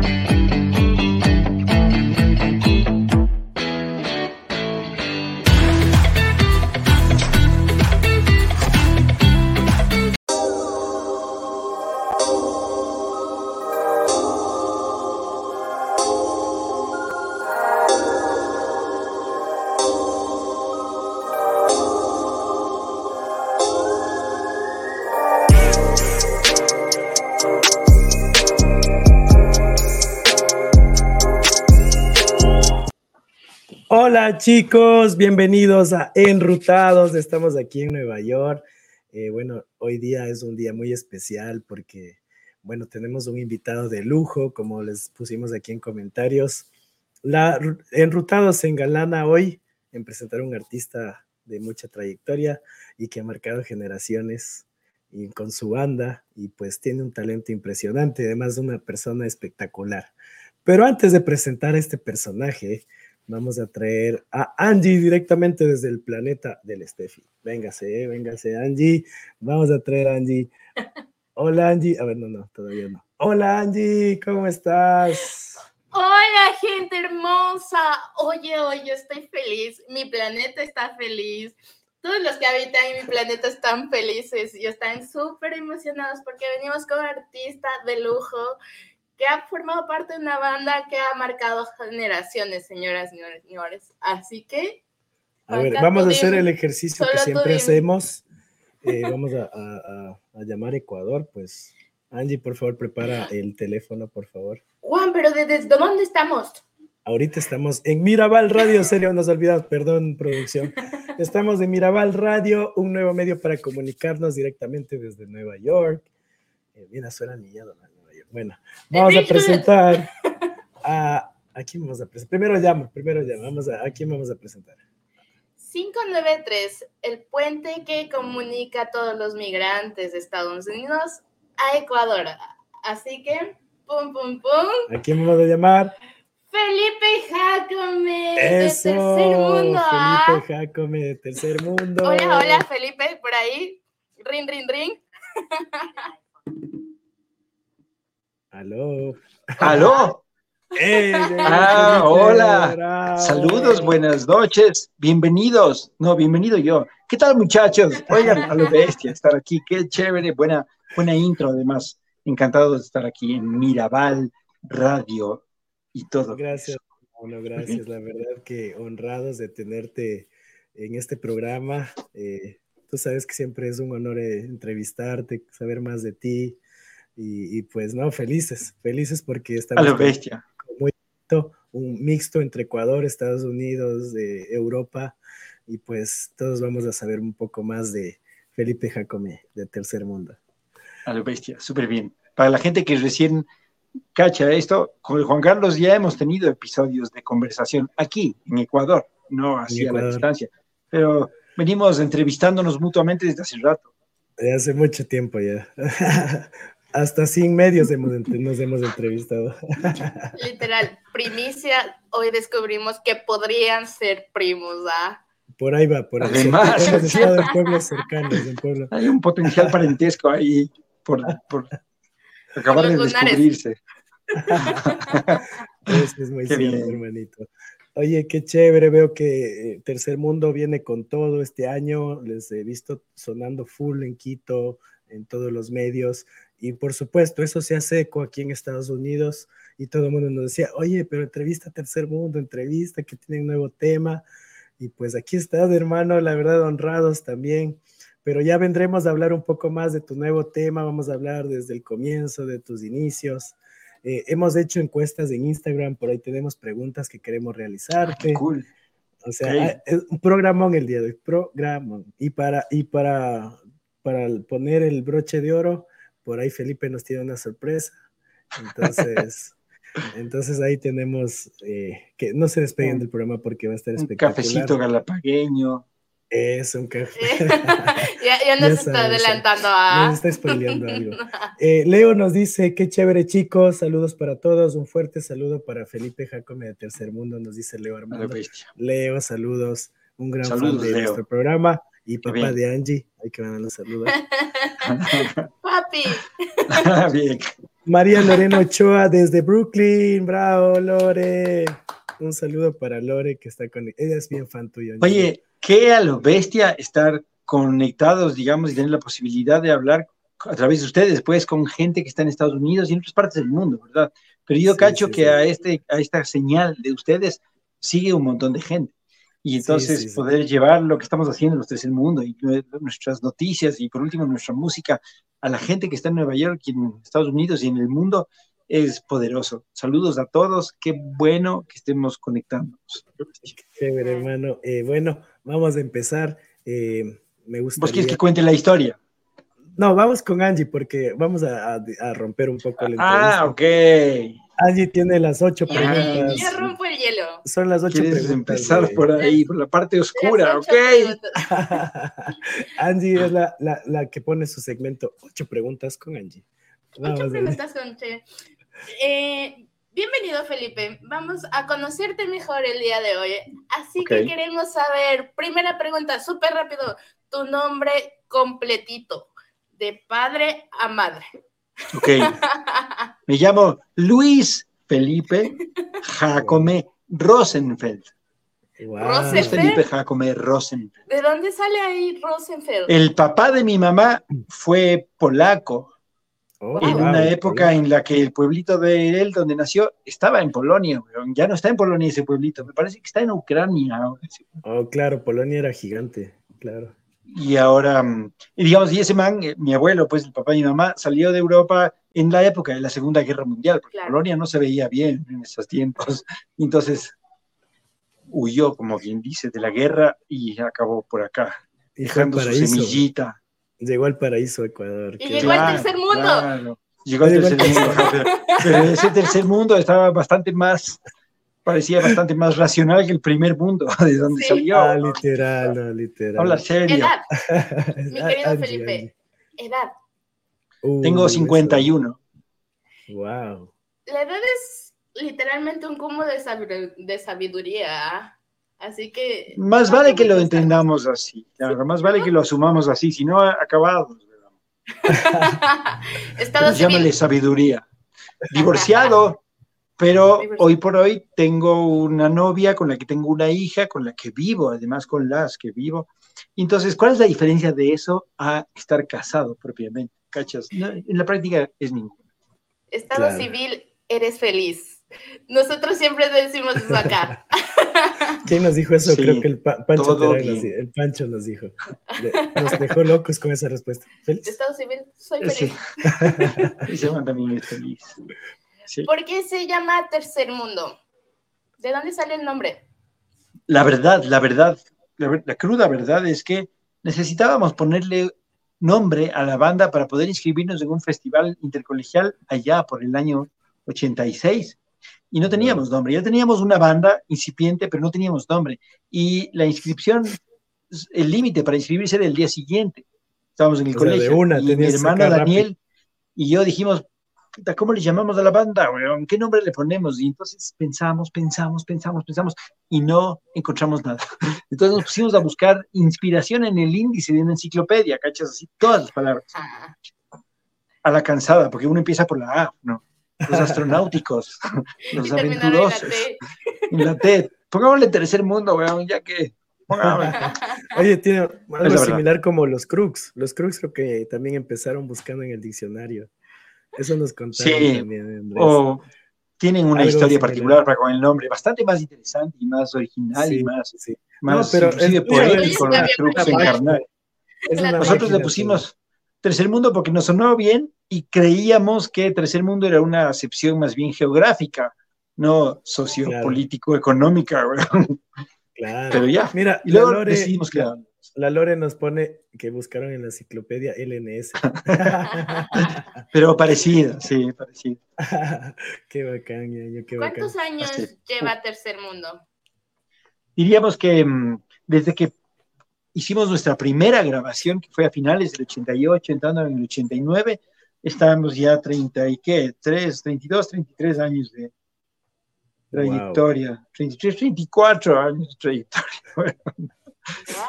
Hola chicos, bienvenidos a Enrutados. Estamos aquí en Nueva York. Eh, bueno, hoy día es un día muy especial porque, bueno, tenemos un invitado de lujo, como les pusimos aquí en comentarios. La Enrutados se engalana hoy en presentar un artista de mucha trayectoria y que ha marcado generaciones y con su banda y pues tiene un talento impresionante, además de una persona espectacular. Pero antes de presentar a este personaje, Vamos a traer a Angie directamente desde el planeta del Steffi. Véngase, véngase, Angie. Vamos a traer a Angie. Hola, Angie. A ver, no, no, todavía no. Hola, Angie, ¿cómo estás? Hola, gente hermosa. Oye, oye, estoy feliz. Mi planeta está feliz. Todos los que habitan en mi planeta están felices y están súper emocionados porque venimos con un artista de lujo que ha formado parte de una banda que ha marcado generaciones, señoras, señores, señores. Así que... A ver, vamos a hacer el ejercicio que siempre hacemos. Eh, vamos a, a, llamar Ecuador, pues. Angie, por favor, prepara el teléfono, por favor. Juan, pero ¿desde dónde estamos? Ahorita estamos en Mirabal Radio, serio, nos olvidamos, perdón, producción. Estamos en Mirabal Radio, un nuevo medio para comunicarnos directamente desde Nueva York. Eh, mira, suena niñado, ¿no? Bueno, vamos a presentar a... ¿A quién vamos a presentar? Primero llamo, primero llamo. Vamos a, ¿A quién vamos a presentar? 593, el puente que comunica a todos los migrantes de Estados Unidos a Ecuador. Así que, pum, pum, pum. ¿A quién vamos a llamar? Felipe Jacome, de Tercer Mundo. ¿ah? Felipe Jacome, de Tercer Mundo. Hola, hola, Felipe, por ahí. Ring, ring, ring. Aló. Aló. ah, hola. Saludos, buenas noches. Bienvenidos. No, bienvenido yo. ¿Qué tal, muchachos? Oigan, a lo bestia estar aquí. Qué chévere. Buena, buena intro, además. Encantado de estar aquí en Mirabal Radio y todo. Gracias, bueno, gracias. La verdad que honrados de tenerte en este programa. Eh, tú sabes que siempre es un honor eh, entrevistarte, saber más de ti y, pues no, felices, felices porque estamos... A lo bestia. Muy, un mixto entre Ecuador, Estados Unidos, de Europa, y pues todos vamos a saber un poco más de Felipe Jacome, de Tercer Mundo. A lo bestia, súper bien. Para la gente que recién cacha esto, con Juan Carlos ya hemos tenido episodios de conversación aquí, en Ecuador, no así a la distancia, pero venimos entrevistándonos mutuamente desde hace rato. De hace mucho tiempo ya. Hasta sin medios nos hemos entrevistado. Literal, primicia, hoy descubrimos que podrían ser primos, ¿ah? Por ahí va, por ahí. Además, hemos en pueblos cercanos, en pueblo. Hay un potencial parentesco ahí por, por acabar de descubrirse. Eso es muy cierto, hermanito. Oye, qué chévere, veo que eh, Tercer Mundo viene con todo este año, les he visto sonando full en Quito, en todos los medios. Y por supuesto, eso se hace eco aquí en Estados Unidos y todo el mundo nos decía, oye, pero entrevista Tercer Mundo, entrevista que tiene un nuevo tema. Y pues aquí estás, hermano, la verdad, honrados también. Pero ya vendremos a hablar un poco más de tu nuevo tema, vamos a hablar desde el comienzo, de tus inicios. Eh, hemos hecho encuestas en Instagram, por ahí tenemos preguntas que queremos realizarte. cool. O sea, es un programón el día de hoy, programón. Y para, y para, para poner el broche de oro, por ahí Felipe nos tiene una sorpresa. Entonces, entonces ahí tenemos eh, que no se despeguen del programa porque va a estar espectacular. Un cafecito galapagueño. Es un café. ya, ya, nos está adelantando a. Nos está spoileando algo. Eh, Leo nos dice: Qué chévere, chicos. Saludos para todos. Un fuerte saludo para Felipe Jacome de Tercer Mundo, nos dice Leo Armando. Leo, saludos. Un gran fan de nuestro programa y papá de Angie. Hay que mandar los saludos. Papi. Bien. María Lorena Ochoa desde Brooklyn. Bravo, Lore. Un saludo para Lore que está con. Ella es bien fan tuyo. Oye, qué a lo bestia estar conectados, digamos, y tener la posibilidad de hablar a través de ustedes, pues, con gente que está en Estados Unidos y en otras partes del mundo, ¿verdad? Pero yo cacho que A, este, a esta señal de ustedes sigue un montón de gente. Y entonces poder llevar lo que estamos haciendo en los tres del mundo y nuestras noticias y por último nuestra música a la gente que está en Nueva York y en Estados Unidos y en el mundo es poderoso. Saludos a todos, qué bueno que estemos conectándonos. Chévere, hermano. Eh, bueno, vamos a empezar. Eh, me gustaría... ¿Vos quieres que cuente la historia? No, vamos con Angie porque vamos a, romper un poco el Ah, ok. Angie tiene las ocho preguntas. Ya rompo el hielo. Son las ocho preguntas. empezar por ahí, por la parte oscura, ok. Angie es la, la, que pone su segmento ocho preguntas con Angie. ocho preguntas con Che. Eh, bienvenido, Felipe. Vamos a conocerte mejor el día de hoy. Así que queremos saber, primera pregunta, súper rápido, tu nombre completito, de padre a madre. Ok. Me llamo Luis Felipe Jacome Rosenfeld. Rosenfeld. Felipe Jacome Rosenfeld. ¿De dónde sale ahí Rosenfeld? El papá de mi mamá fue polaco. Oh, en una época en la que el pueblito de él, donde nació, estaba en Polonia. Ya no está en Polonia ese pueblito. Me parece que está en Ucrania. Oh, claro, Polonia era gigante, claro y ahora, mm, y digamos, y ese man, eh, mi abuelo, pues el papá y mi mamá, salió de Europa en la época de la Segunda Guerra Mundial, porque Polonia no se veía bien en esos tiempos, entonces huyó, como bien dice, de la guerra y acabó por acá, dejando su semillita. Llegó al paraíso Ecuador. Y llegó al tercer mundo. Llegó al tercer mundo, pero ese tercer mundo estaba bastante más parecía bastante más racional que el primer mundo, de donde salió. Ah, literal, no, literal. Habla serio. Edad, mi querido Felipe, edad. Tengo 51. Wow. La edad es literalmente un cúmulo de, sabiduría. Así que. Más vale que lo entendamos así. Claro, más vale que lo asumamos así, si no, acabado. Estado Llámale sabiduría. Divorciado. Pero hoy por hoy tengo una novia con la que tengo una hija, con la que vivo, además con las que vivo. Entonces, ¿cuál es la diferencia de eso a estar casado propiamente? ¿Cachas? en la práctica es ninguna. Estado civil, eres feliz. Nosotros siempre decimos eso acá. ¿Quién nos dijo eso? Creo que el Pancho el Pancho nos dijo. Nos dejó locos con esa respuesta. Estado civil, soy feliz. y se también es feliz. ¿Por qué se llama Tercer Mundo? ¿De dónde sale el nombre? La verdad, la verdad, la, cruda verdad es que necesitábamos ponerle nombre a la banda para poder inscribirnos en un festival intercolegial allá por el año 86. Y no teníamos nombre, ya teníamos una banda incipiente, pero no teníamos nombre. Y la inscripción, el límite para inscribirse era el día siguiente. Estábamos en el colegio. y mi hermano Daniel y yo dijimos, ¿cómo le llamamos a la banda? ¿Qué nombre le ponemos? Y entonces pensamos, pensamos, pensamos, pensamos y no encontramos nada. Entonces nos pusimos a buscar inspiración en el índice de una enciclopedia, ¿cachas? Así, todas las palabras. Ah. A la cansada, porque uno empieza por la A, ¿no? Los astronáuticos, los aventurosos. En la T. Pongámosle tercer mundo, weón, ya que Oye, tiene algo similar como los Crux. Los Crux creo que también empezaron buscando en el diccionario. Eso nos contaron sí, también, O tienen una historia particular para con el nombre, bastante más interesante y más original y más, más pero inclusive poético, Nosotros le pusimos Tercer Mundo porque nos sonó bien y creíamos que Tercer Mundo era una acepción más bien geográfica, no sociopolítico, económica. Claro. Pero ya, Mira, y luego decidimos que la Lore nos pone que buscaron en la enciclopedia LNS. Pero parecido, sí, parecido. qué bacán, yo, qué ¿Cuántos años lleva Tercer Mundo? Diríamos que mm, desde que hicimos nuestra primera grabación, que fue a finales del 88, entrando en el 89, estábamos ya 30 y qué, 3, 32, 33 años de trayectoria, 33, 34 años de trayectoria.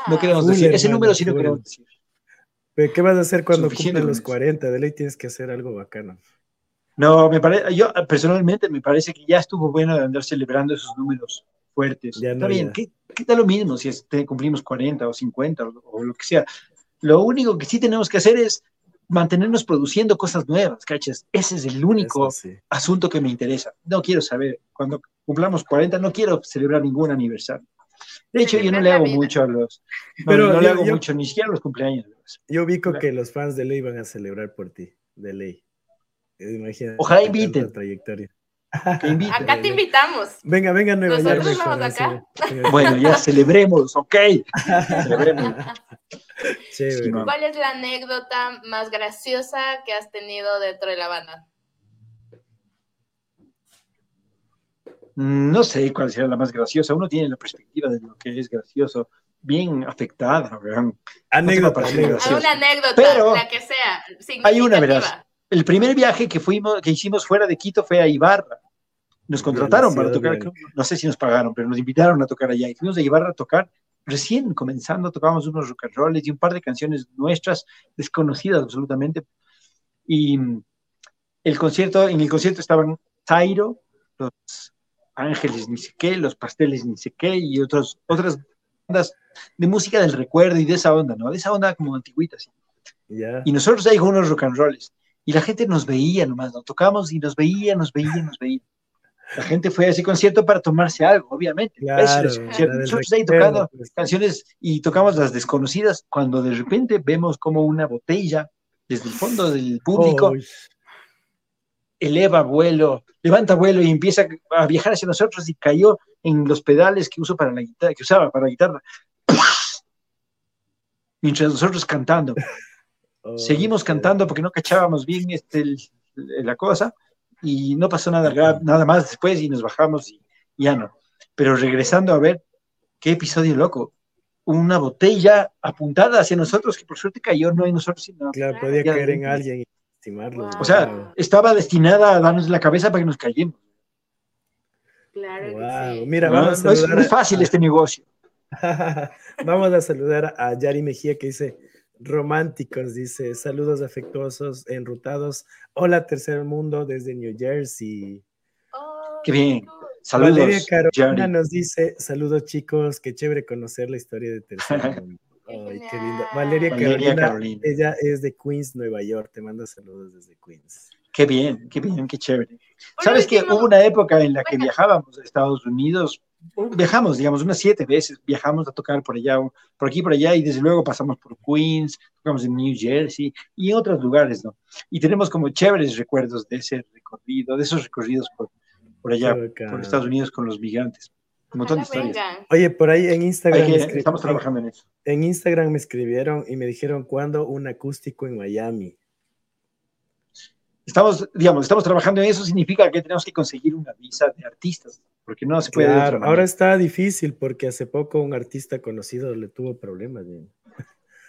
No queremos decir, ese número sí no queremos decir. ¿Qué vas a hacer cuando cumplan los 40? De ley tienes que hacer algo bacano. No, me parece, yo personalmente me parece que ya estuvo bueno de andar celebrando esos números fuertes. Está bien, ¿qué, ¿qué, tal lo mismo si cumplimos 40 o 50 o, lo que sea? Lo único que sí tenemos que hacer es mantenernos produciendo cosas nuevas, ¿cachas? Ese es el único asunto que me interesa. No quiero saber, cuando cumplamos 40, no quiero celebrar ningún aniversario. De hecho, yo no le hago mucho a los. Pero no, le hago mucho, ni siquiera a los cumpleaños. Yo ubico que los fans de ley van a celebrar por ti, de ley. Imagínate. Ojalá inviten. Trayectoria. Acá te invitamos. Venga, venga Nueva York. acá. Bueno, ya celebremos, ok. Celebremos. ¿Cuál es la anécdota más graciosa que has tenido dentro de la banda? No sé cuál será la más graciosa. Uno tiene la perspectiva de lo que es gracioso bien afectada. Anécdota. Una anécdota, la que sea. Hay una, verás el primer viaje que fuimos, que hicimos fuera de Quito fue a Ibarra. Nos contrataron para tocar, no sé si nos pagaron, pero nos invitaron a tocar allá. Y fuimos a Ibarra a tocar, recién comenzando, tocábamos unos rock and rolls y un par de canciones nuestras, desconocidas absolutamente. Y el concierto, en el concierto estaban Zairo, los Ángeles ni sé qué, los Pasteles ni sé qué, y otros, otras bandas de música del recuerdo y de esa onda, ¿no? De esa onda como antiguita, sí. Y nosotros ahí con unos rock and rolls y la gente nos veía nomás, nos tocamos y nos veía, nos veía, nos veía. La gente fue a ese concierto para tomarse algo, obviamente. Nosotros ahí tocando pues. canciones y tocamos las desconocidas cuando de repente vemos como una botella desde el fondo del público eleva vuelo, levanta vuelo y empieza a viajar hacia nosotros y cayó en los pedales que uso para la guitarra, que usaba para la guitarra. Mientras nosotros cantando. Seguimos cantando porque no cachábamos bien este, la cosa y no pasó nada, nada más después y nos bajamos y ya no. Pero regresando a ver, qué episodio loco. Una botella apuntada hacia nosotros que por suerte cayó no en nosotros, sino. Claro, podía caer en alguien y estimarlo. O sea, estaba destinada a darnos la cabeza para que nos cayemos. Claro. Mira, vamos a saludar no es fácil este negocio. vamos a saludar a Yari Mejía que dice: románticos, dice, saludos afectuosos, enrutados. Hola, tercer mundo desde New Jersey. Oh, qué bien. Saludos. Valeria Carolina nos dice, saludos chicos, qué chévere conocer la historia de tercer mundo. Ay, qué lindo. Valeria, Carolina, ella es de Queens, Nueva York. Te manda saludos desde Queens. Qué bien, qué bien, qué chévere. Sabes que hubo una época en la que viajábamos a Estados Unidos viajamos, digamos, unas siete veces, viajamos a tocar por allá, por aquí, por allá, y desde luego pasamos por Queens, tocamos en New Jersey y en otros lugares, ¿no? Y tenemos como chéveres recuerdos de ese recorrido, de esos recorridos por, por allá, por Estados Unidos con los migrantes. Un montón de historias. Oye, por ahí en Instagram. estamos trabajando en eso. En Instagram me escribieron y me dijeron, ¿cuándo un acústico en Miami? estamos, digamos, estamos trabajando en eso, significa que tenemos que conseguir una visa de artistas, porque no se puede. Claro, ahora está difícil porque hace poco un artista conocido le tuvo problemas.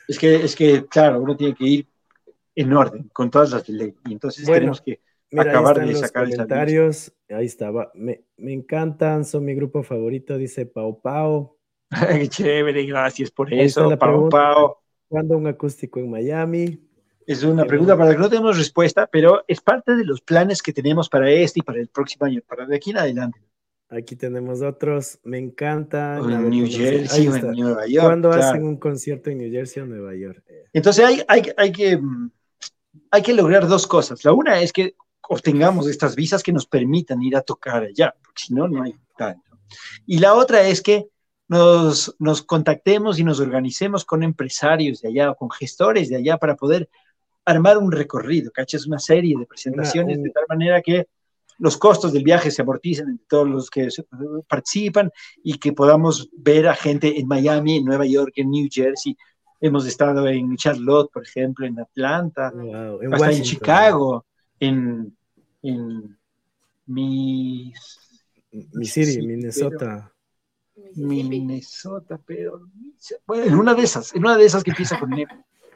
Es que, es que, claro, uno tiene que ir en orden, con todas las de ley, y entonces tenemos que acabar de sacar los comentarios. Ahí estaba, me, me encantan, son mi grupo favorito, dice Pau Pau. Qué chévere, gracias por eso, Pau Pau. ¿Cuándo un acústico en Miami? Es una pregunta para la que no tenemos respuesta, pero es parte de los planes que tenemos para este y para el próximo año, para de aquí en adelante. Aquí tenemos otros, me encanta. en New Jersey o en Nueva York. ¿Cuándo hacen un concierto en New Jersey o Nueva York? Entonces hay, hay, hay, que, hay que lograr dos cosas. La una es que obtengamos estas visas que nos permitan ir a tocar allá, porque si no, no hay tanto. Y la otra es que nos, nos contactemos y nos organicemos con empresarios de allá o con gestores de allá para poder armar un recorrido, ¿cachas? Una serie de presentaciones de tal manera que los costos del viaje se amorticen entre todos los que participan y que podamos ver a gente en Miami, en Nueva York, en New Jersey. Hemos estado en Charlotte, por ejemplo, en Atlanta, en hasta en Chicago, en, en Missouri, Minnesota. Minnesota, pero bueno, en una de esas, en una de esas que empieza con M.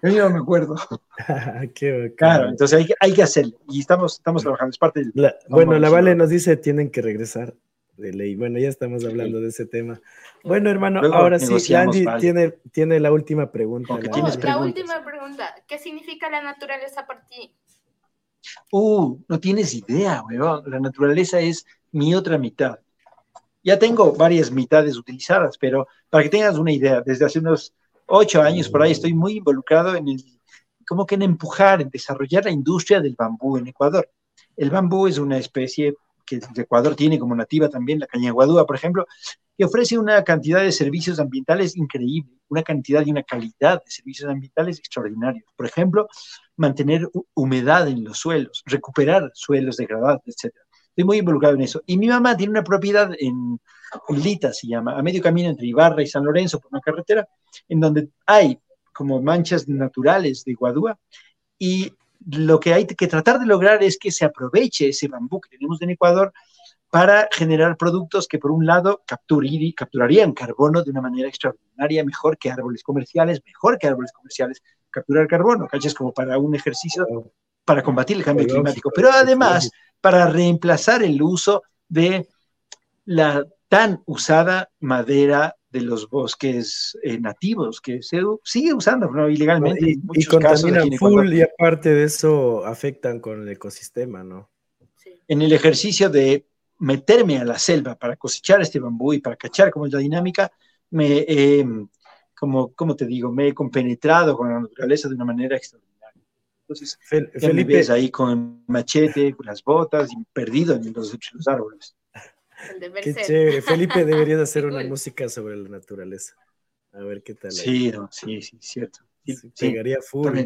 Yo no me acuerdo. claro, entonces hay, hay, que hacerlo y estamos, estamos trabajando, es parte del... bueno, la Vale nos dice, tienen que regresar de ley. Bueno, ya estamos hablando de ese tema. Bueno, hermano, ahora sí, Andy tiene, tiene la última pregunta. La, la última pregunta, ¿qué significa la naturaleza para ti? Uh, no tienes idea, weón. La naturaleza es mi otra mitad. Ya tengo varias mitades utilizadas, pero para que tengas una idea, desde hace unos ocho años por ahí estoy muy involucrado en el, como que en empujar, en desarrollar la industria del bambú en Ecuador. El bambú es una especie que Ecuador tiene como nativa también, la caña guadúa, por ejemplo, que ofrece una cantidad de servicios ambientales increíble, una cantidad y una calidad de servicios ambientales extraordinarios. Por ejemplo, mantener humedad en los suelos, recuperar suelos degradados, etc. Estoy muy involucrado en eso. Y mi mamá tiene una propiedad en Lita, se llama, a medio camino entre Ibarra y San Lorenzo, por una carretera, en donde hay como manchas naturales de guadúa y lo que hay que tratar de lograr es que se aproveche ese bambú que tenemos en Ecuador para generar productos que por un lado capturarían carbono de una manera extraordinaria, mejor que árboles comerciales, mejor que árboles comerciales, capturar carbono, ¿cachas? Como para un ejercicio para combatir el cambio climático, pero además para reemplazar el uso de la tan usada madera de los bosques eh, nativos que se sigue usando ilegalmente. Y, y contaminan full y aparte de eso afectan con el ecosistema, ¿no? En el ejercicio de meterme a la selva para cosechar este bambú y para cachar cómo es la dinámica, me, como, como te digo, me he compenetrado con la naturaleza de una manera extraordinaria. Entonces, Felipe, me ves ahí con machete, con las botas y perdido en los, los árboles. Qué chévere. Felipe debería hacer una música sobre la naturaleza. A ver qué tal. Sí, sí, sí, cierto. Llegaría full.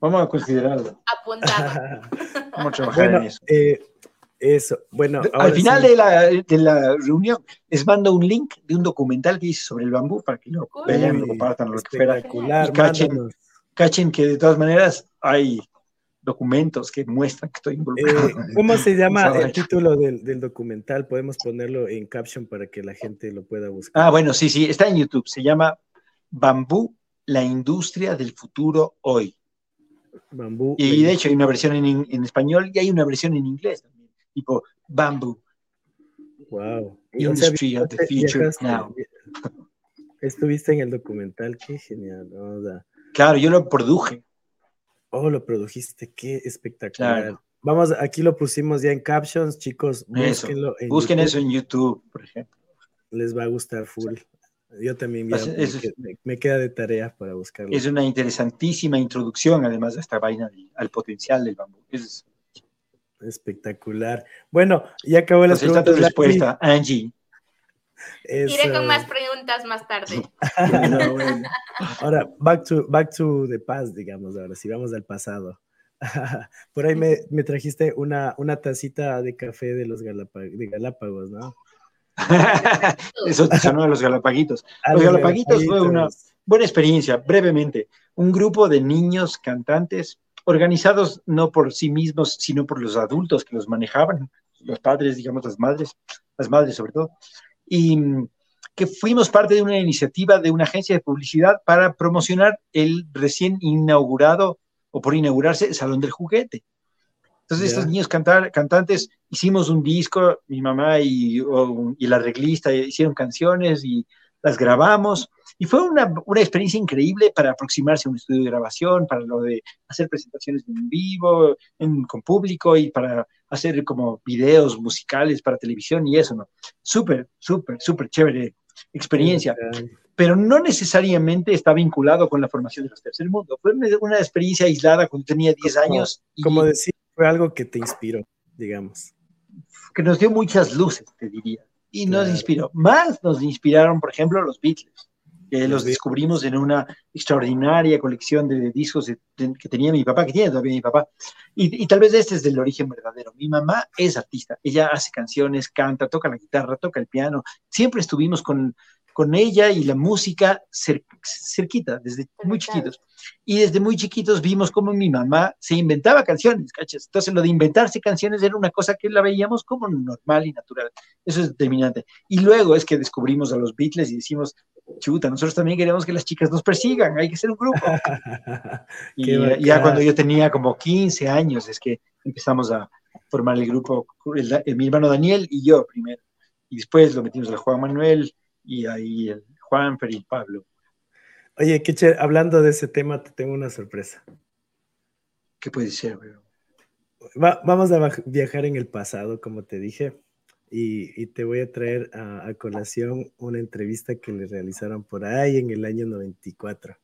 Vamos a considerarlo. Apuntado. Vamos a trabajar en eso. Eh, eso, bueno. Al final de, la, de, la, reunión les mando un link de un documental que hice sobre el bambú para que lo vean, lo compartan, lo que fuera. Y cachen, cachen que de todas maneras hay documentos que muestran que estoy involucrado. Eh, ¿Cómo se llama el título del, del, documental? Podemos ponerlo en caption para que la gente lo pueda buscar. Ah, bueno, sí, sí, está en YouTube. Se llama Bambú, la industria del futuro hoy. Bambú. Y de hecho hay una versión en, en, español y hay una versión en inglés también, tipo Bambú. Wow. Industry of the future now. Estuviste en el documental, qué genial. claro, yo lo produje. Oh, lo produjiste, qué espectacular. Vamos, aquí lo pusimos ya en captions, chicos. Búsquenlo Busquen eso en YouTube, por ejemplo. Les va a gustar full. Yo también me, queda de tarea para buscarlo. Es una interesantísima introducción, además de esta vaina al potencial del bambú. Es espectacular. Bueno, ya acabó la pues respuesta, Angie. Iré con más preguntas más tarde. Ahora, back to, back to the past, digamos, ahora, si vamos al pasado. Por ahí me, me, trajiste una, una tacita de café de los de Galápagos, ¿no? Eso te sonó a los Galapaguitos. Los Galapaguitos fue una buena experiencia, brevemente. Un grupo de niños cantantes organizados no por sí mismos, sino por los adultos que los manejaban, los padres, digamos, las madres, las madres sobre todo, y que fuimos parte de una iniciativa de una agencia de publicidad para promocionar el recién inaugurado o por inaugurarse Salón del Juguete. Entonces, estos niños cantar, cantantes hicimos un disco, mi mamá y, y la reglista hicieron canciones y las grabamos. Y fue una, una, experiencia increíble para aproximarse a un estudio de grabación, para lo de hacer presentaciones en vivo, en, con público y para hacer como videos musicales para televisión y eso, ¿no? Súper, súper, súper chévere experiencia. Pero no necesariamente está vinculado con la formación de los tercer mundo. Fue una experiencia aislada cuando tenía 10 años. Y, como decir, fue algo que te inspiró, digamos. Que nos dio muchas luces, te diría. Y nos inspiró. Más nos inspiraron, por ejemplo, los Beatles que los descubrimos en una extraordinaria colección de discos que tenía mi papá, que tiene todavía mi papá. Y, tal vez este es del origen verdadero. Mi mamá es artista, ella hace canciones, canta, toca la guitarra, toca el piano. Siempre estuvimos con, con ella y la música cerquita, desde muy chiquitos. Y desde muy chiquitos vimos cómo mi mamá se inventaba canciones, ¿cachas? Entonces lo de inventarse canciones era una cosa que la veíamos como normal y natural. Eso es determinante. Y luego es que descubrimos a los Beatles y decimos, chuta, nosotros también queremos que las chicas nos persigan, hay que ser un grupo. y ya cuando yo tenía como 15 años es que empezamos a formar el grupo, mi hermano Daniel y yo primero. Y después lo metimos al Juan Manuel y ahí el Juan, Fer y Pablo. Oye, Kiche, hablando de ese tema, te tengo una sorpresa. ¿Qué puede ser, weón? vamos a viajar en el pasado, como te dije, y, te voy a traer a, colación una entrevista que le realizaron por ahí en el año 94.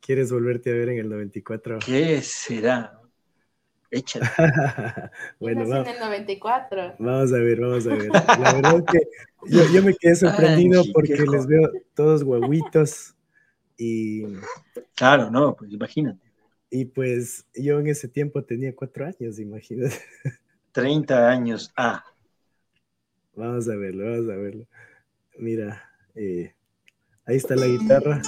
¿Quieres volverte a ver en el 94? ¿Qué será? Échale. bueno, vamos, en el 94. Vamos a ver, vamos a ver. La verdad es que yo, me quedé sorprendido porque les veo todos guaguitos y... Claro, no, pues imagínate. Y pues yo en ese tiempo tenía cuatro años, imagínate. 30 años. Ah. Vamos a verlo, vamos a verlo. Mira, eh, ahí está la guitarra.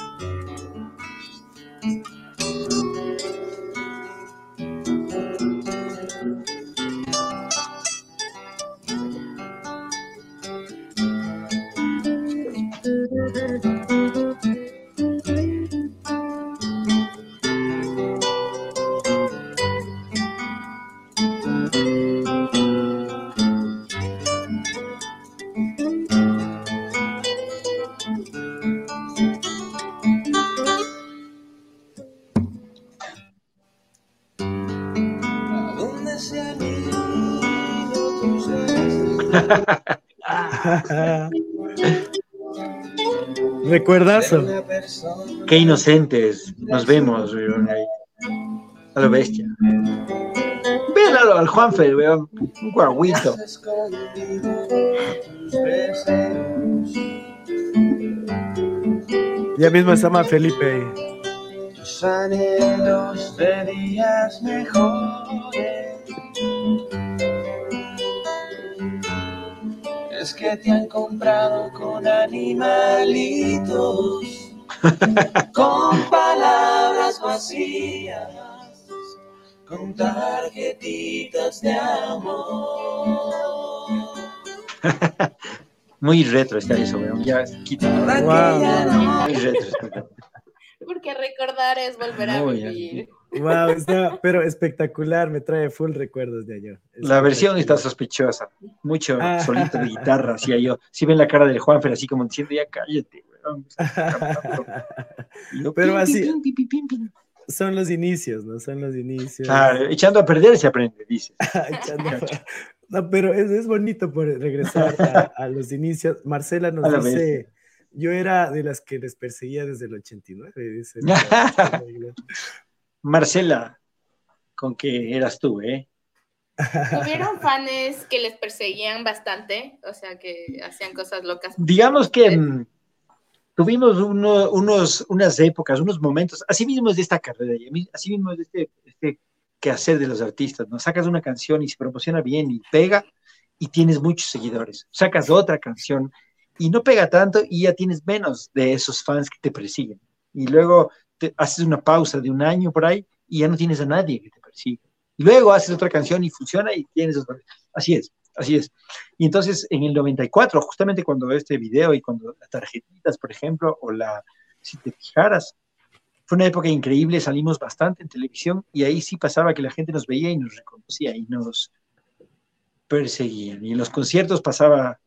Qué inocentes. Nos vemos, A lo bestia. Véanlo al Juanfer, weón. Un guaguito. Ya mismo se llama Felipe. que te han comprado con animalitos, con palabras vacías, con tarjetitas de amor. Muy retro está eso, weón. Ya quita. Muy retro. Porque recordar es volver a vivir. Wow, está, pero espectacular, me trae full recuerdos de allá. La versión está sospechosa, mucho ah. solito de guitarra, hacía yo. Si ven la cara del Juanfer así como diciendo, ya cállate, pero así, son los inicios, ¿no? Son los inicios. echando a perder se aprende, dice. no, pero es, es, bonito por regresar a, los inicios. Marcela nos dice, yo era de las que les perseguía desde el 89, dice. Marcela, con que eras tú, ¿eh? ¿Tuvieron fans que les perseguían bastante? O sea, que hacían cosas locas. Digamos que tuvimos unos, unas épocas, unos momentos, así mismo es de esta carrera, así mismo es de este, este quehacer de los artistas, ¿no? Sacas una canción y se promociona bien y pega y tienes muchos seguidores. Sacas otra canción y no pega tanto y ya tienes menos de esos fans que te persiguen. Y luego haces una pausa de un año por ahí y ya no tienes a nadie que te persiga. Y luego haces otra canción y funciona y tienes. Así es, así es. Y entonces en el 94, justamente cuando este video y cuando las tarjetitas, por ejemplo, o la, si te fijaras, fue una época increíble, salimos bastante en televisión y ahí sí pasaba que la gente nos veía y nos reconocía y nos perseguían. Y en los conciertos pasaba,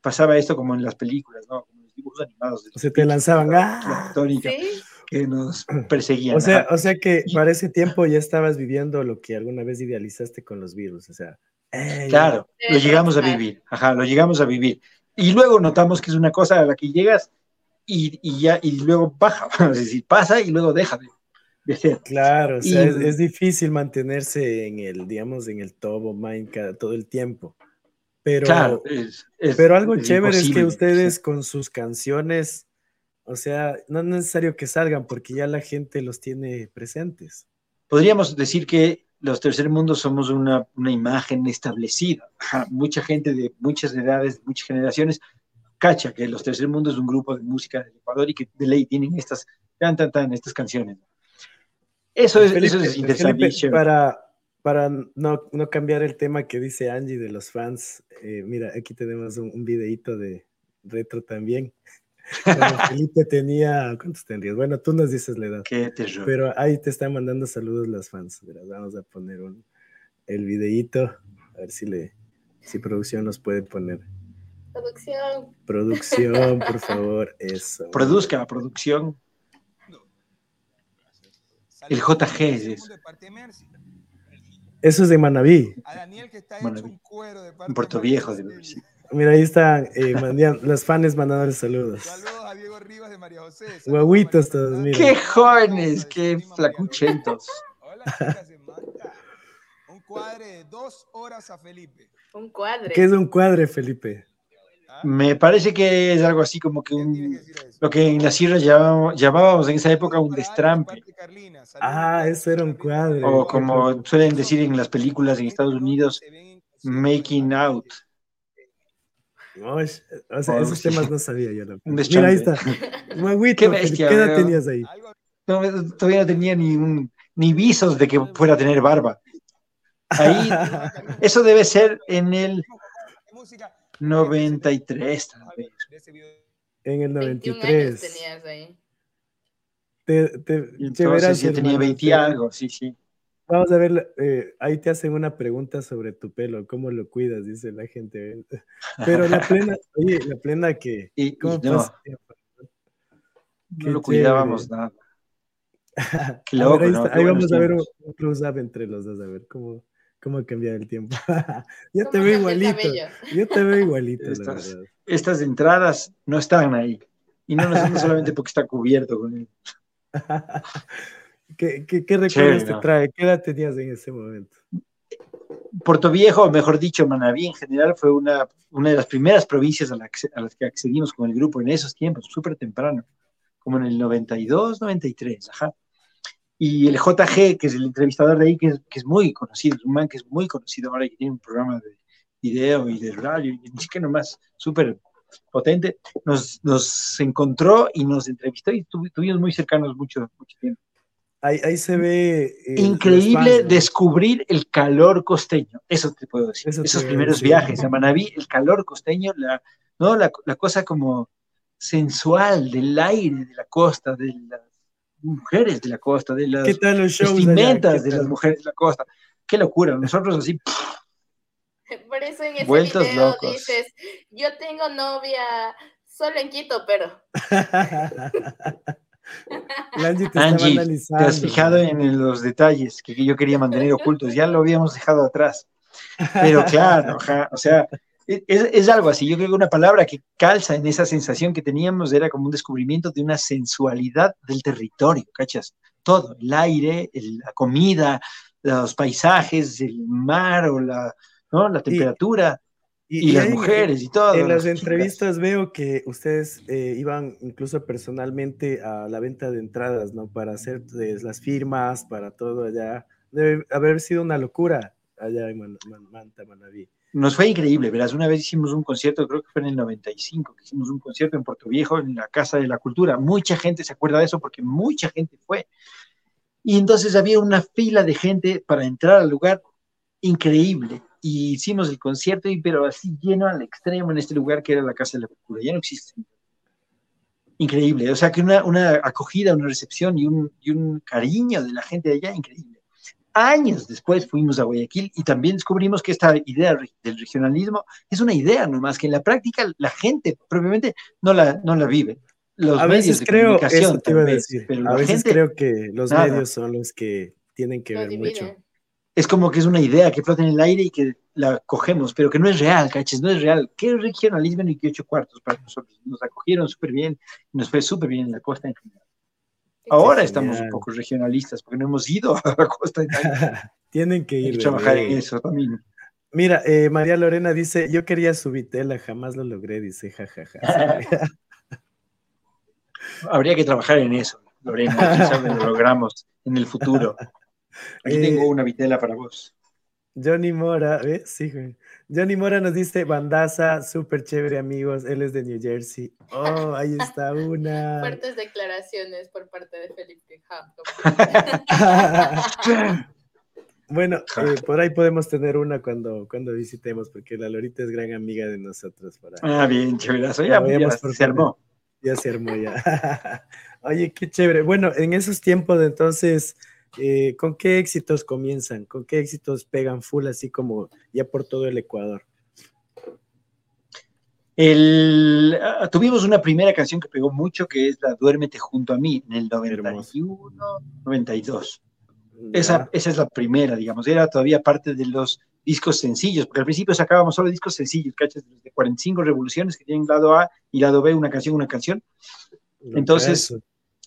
pasaba esto como en las películas, ¿no? Como los dibujos animados. Se te lanzaban, ¡ah! ¿Sí? que nos perseguían. O sea, o sea que para ese tiempo ya estabas viviendo lo que alguna vez idealizaste con los virus, o sea. Claro, lo llegamos a vivir, ajá, lo llegamos a vivir. Y luego notamos que es una cosa a la que llegas y, y ya, y luego baja, es decir, pasa y luego deja de, ser. Claro, o sea, es, difícil mantenerse en el, digamos, en el of mind todo el tiempo. Pero, pero algo chévere es que ustedes con sus canciones o sea, no es necesario que salgan porque ya la gente los tiene presentes. Podríamos decir que los tercer mundos somos una, imagen establecida. Mucha gente de muchas edades, muchas generaciones, cacha que los tercer mundos es un grupo de música del Ecuador y que de ley tienen estas, tan, tan, tan, estas canciones. Eso es, eso es interesante. para, para no, no, cambiar el tema que dice Angie de los fans, eh, mira, aquí tenemos un, un videito de retro también. Felipe tenía, ¿cuántos tendrías? Bueno, tú nos dices la edad. Qué Pero ahí te están mandando saludos las fans. vamos a poner un, el videíto, a ver si le, si producción nos puede poner. Producción. Producción, por favor, eso. Produzca la producción. El JG es eso. Eso es de Manaví. A Daniel que está hecho un cuero de parte en Puerto Viejo, de Mira, ahí están eh, los fans mandándoles saludos. Saludos a Diego Rivas de María José. Guaguitos todos, mira. Qué jóvenes, qué flacuchentos. Hola, chicas de Un cuadre de dos horas a Felipe. Un cuadre. ¿Qué es un cuadre, Felipe? Me parece que es algo así como que un, lo que en la sierra llamábamos, en esa época un destrampe. Ah, eso era un cuadre. O como suelen decir en las películas en Estados Unidos, making out. O sea, esos temas no sabía yo. Mira, ahí está. Qué bestia. ¿Qué edad tenías ahí? todavía no tenía ni, ni visos de que fuera a tener barba. Ahí, eso debe ser en el 93, tal vez. En el 93. tenías ahí. Te, te, Entonces yo tenía 20 algo, sí, sí. Vamos a ver, eh, ahí te hacen una pregunta sobre tu pelo, cómo lo cuidas, dice la gente. Pero la plena, oye, la plena que... ¿cómo no, no lo cuidábamos nada. Qué loco, ahí, ¿no? ahí vamos a ver un, un close-up entre los dos, a ver cómo, cómo ha cambiado el tiempo. yo te veo igualito. Yo te veo igualito. Estas, estas, entradas no están ahí. Y no, no solamente porque está cubierto con él. ¿Qué, qué, qué recuerdos te trae? ¿Qué edad tenías en ese momento? Puerto Viejo, mejor dicho, Manaví en general, fue una, una de las primeras provincias a, a las que accedimos con el grupo en esos tiempos, súper temprano, como en el 92, 93, ajá. Y el JG, que es el entrevistador de ahí, que es, que es muy conocido, es un man que es muy conocido ahora, que tiene un programa de video y de radio, y ni siquiera nomás, súper potente, nos, nos encontró y nos entrevistó y estuvimos muy cercanos mucho, mucho tiempo. Ahí, ahí se ve. Eh, Increíble descubrir el calor costeño, eso te puedo decir. Esos primeros viajes a Manaví, el calor costeño, la, ¿no? La, la, cosa como sensual del aire de la costa, de las mujeres de la costa, de las vestimentas de las mujeres de la costa. Qué locura, nosotros así. Por eso en ese video dices, yo tengo novia solo en Quito, pero. Angie, te, Angie te, has fijado en los detalles que yo quería mantener ocultos, ya lo habíamos dejado atrás. Pero claro, o sea, es, es, algo así. Yo creo que una palabra que calza en esa sensación que teníamos era como un descubrimiento de una sensualidad del territorio, ¿cachas? Todo, el aire, la comida, los paisajes, el mar o la, ¿no? la temperatura. Y, las mujeres y todo. En las entrevistas veo que ustedes eh, iban incluso personalmente a la venta de entradas, ¿no? Para hacer pues, las firmas, para todo allá. Debe haber sido una locura allá en Manta, Manaví. Nos fue increíble, verás, una vez hicimos un concierto, creo que fue en el 95, que hicimos un concierto en Puerto Viejo, en la Casa de la Cultura. Mucha gente se acuerda de eso porque mucha gente fue. Y entonces había una fila de gente para entrar al lugar increíble y hicimos el concierto, y, pero así lleno al extremo en este lugar que era la Casa de la Cultura. Ya no existe. Increíble. O sea, que una, una acogida, una recepción y un, y un cariño de la gente de allá, increíble. Años después fuimos a Guayaquil y también descubrimos que esta idea del regionalismo es una idea nomás, que en la práctica la gente propiamente no la, no la vive. Los a veces creo, eso te iba a decir, a veces creo que los medios son los que tienen que ver mucho es como que es una idea que flota en el aire y que la cogemos, pero que no es real, caches, no es real. ¿Qué regionalismo ni qué ocho cuartos para nosotros? Nos acogieron súper bien, nos fue súper bien en la costa en general. Ahora estamos un poco regionalistas porque no hemos ido a la costa. En Tienen que ir. a trabajar en eso también. Mira, eh, María Lorena dice, yo quería su vitela, jamás lo logré, dice, jajaja. Habría que trabajar en eso, Lorena, quizás lo logramos en el futuro. Aquí tengo eh, una vitela para vos. Johnny Mora, ¿ves? Sí, Johnny Mora nos dice, bandaza, súper chévere, amigos. Él es de New Jersey. Oh, ahí está una. Fuertes declaraciones por parte de Felipe bueno, eh, por ahí podemos tener una cuando, cuando visitemos, porque la Lorita es gran amiga de nosotros. ah, bien, chévere. Ya, ya, se armó. Ya se armó, ya. Oye, qué chévere. Bueno, en esos tiempos, entonces eh, ¿con qué éxitos comienzan? ¿Con qué éxitos pegan full así como ya por todo el Ecuador? Ah, tuvimos una primera canción que pegó mucho que es la Duérmete junto a mí en el 91, 92. Esa, esa es la primera, digamos, era todavía parte de los discos sencillos, porque al principio sacábamos solo discos sencillos, ¿cachas? De 45 revoluciones que tienen lado A y lado B, una canción, una canción. Entonces,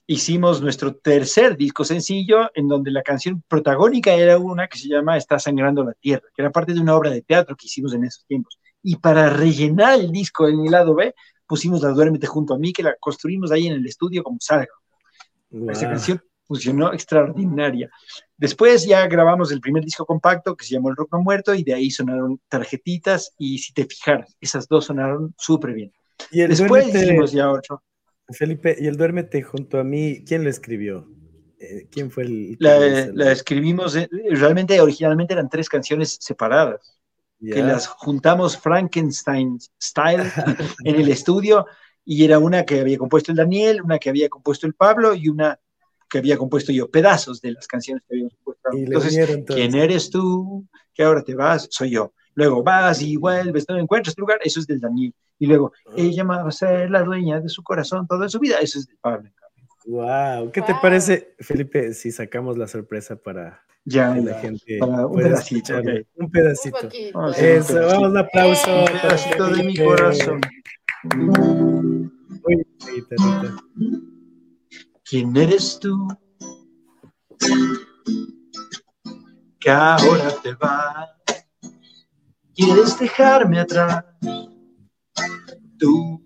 hicimos nuestro tercer disco sencillo, en donde la canción protagónica era una que se llama Está sangrando la tierra, que era parte de una obra de teatro que hicimos en esos tiempos. Y para rellenar el disco en el lado B, pusimos la Duérmete junto a mí, que la construimos ahí en el estudio como salga. Esa canción funcionó extraordinaria. Después ya grabamos el primer disco compacto que se llamó El Rock No Muerto y de ahí sonaron tarjetitas y si te fijaras, esas dos sonaron súper bien. Y el Después hicimos ya otro. Felipe, y el Duérmete junto a mí, ¿quién lo escribió? Eh, ¿Quién fue el...? La, escribimos, eh, realmente originalmente eran tres canciones separadas, que las juntamos Frankenstein style en el estudio y era una que había compuesto el Daniel, una que había compuesto el Pablo y una que había compuesto yo, pedazos de las canciones que habíamos compuesto. Entonces, ¿quién eres tú? Que ahora te vas, soy yo. Luego vas y vuelves, no encuentras tu lugar, eso es del Daniel. Y luego, ah. ella va a ser la dueña de su corazón toda su vida, eso es del Pablo. Wow, ¿qué te parece, Felipe, si sacamos la sorpresa para ya, la gente un pedacito, un pedacito. Eso, vamos, un aplauso. Un pedacito de mi corazón. Uy, ¿Quién eres tú? Que ahora te vas. ¿Quieres dejarme atrás? Tú.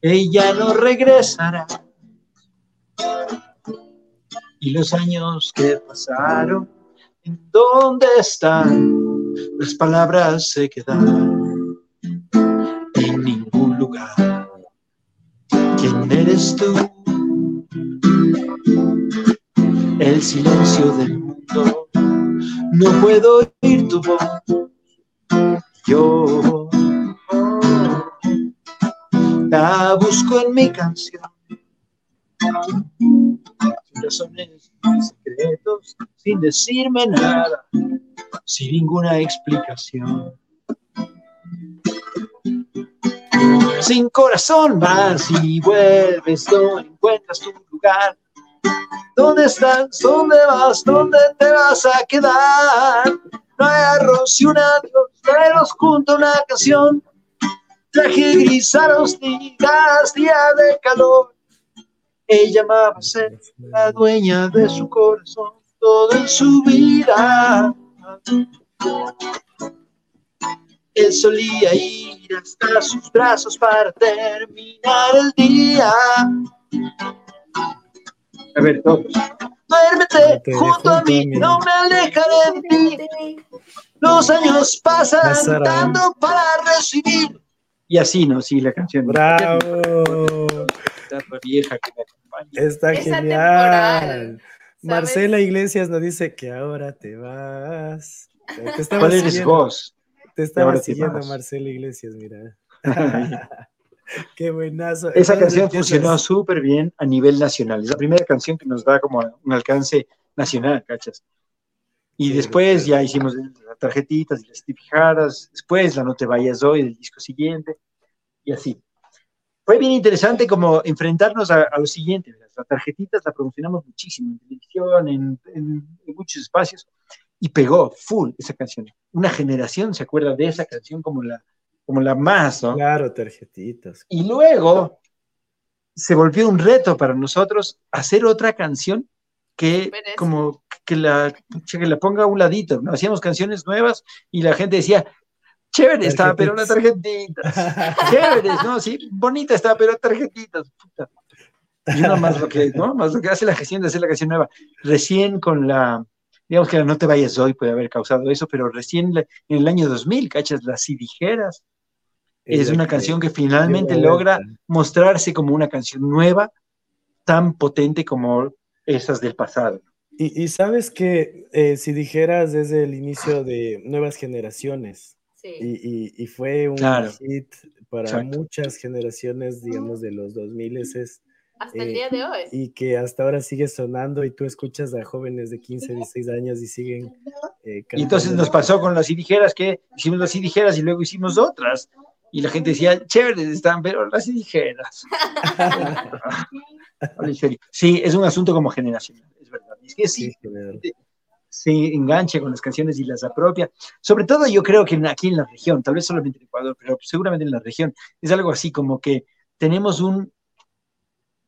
Ella no regresará. Y los años que pasaron, ¿en dónde están? Las palabras se quedaron en ningún lugar. ¿Quién eres tú? El silencio del mundo, no puedo oír tu voz. Yo la busco en mi canción. Sin razones, sin secretos, sin decirme nada, sin ninguna explicación. sin corazón vas y vuelves, no encuentras tu lugar. ¿Dónde estás? ¿Dónde vas? ¿Dónde te vas a quedar? No hay arroz y un adiós, traeros junto una canción. Traje gris a los días, día de calor. Ella amaba ser la dueña de su corazón, todo en su vida. Él solía ir hasta sus brazos para terminar el día. A ver, todos. Duérmete junto a mí, no me alejaré de ti. Los años pasan dando para recibir. Y así, ¿no? Sí, la canción. ¡Bravo! Esta vieja que me acompaña. Está genial. Marcela Iglesias nos dice que ahora te vas. ¿Cuál eres vos? Te estaba siguiendo Marcelo Iglesias, mira. Qué buenazo. Esa canción funcionó súper bien a nivel nacional. Es la primera canción que nos da como un alcance nacional, ¿cachas? Y después ya hicimos las tarjetitas y las tipijadas. Después la No te vayas hoy del disco siguiente. Y así. Fue bien interesante como enfrentarnos a, lo siguiente. Las tarjetitas la promocionamos muchísimo en televisión, en muchos espacios y pegó full esa canción. Una generación se acuerda de esa canción como la, como la más, ¿no? Claro, tarjetitas. Y luego se volvió un reto para nosotros hacer otra canción que como que la, que la ponga a un ladito, ¿no? Hacíamos canciones nuevas y la gente decía, chévere estaba, pero una tarjetita. Chévere, ¿no? Sí, bonita estaba, pero tarjetitas. Y uno más lo que, ¿no? Más lo que hace la gestión de hacer la canción nueva. Recién con la, digamos que No te vayas hoy puede haber causado eso, pero recién en el año 2000, ¿cachas? Las Si dijeras. Es una canción que finalmente logra mostrarse como una canción nueva, tan potente como esas del pasado. Y, sabes que eh, si dijeras desde el inicio de nuevas generaciones, y, fue un hit para muchas generaciones, digamos, de los 2000 es hasta el eh, día de hoy. Y que hasta ahora sigue sonando y tú escuchas a jóvenes de 15, 16 años y siguen eh, Y entonces nos pasó con las dijeras que hicimos las dijeras y luego hicimos otras. Y la gente decía, chéveres están, pero las dijeras. sí, es un asunto como generacional, es verdad. Es que sí, se engancha con las canciones y las apropia. Sobre todo yo creo que aquí en la región, tal vez solamente en Ecuador, pero seguramente en la región, es algo así como que tenemos un,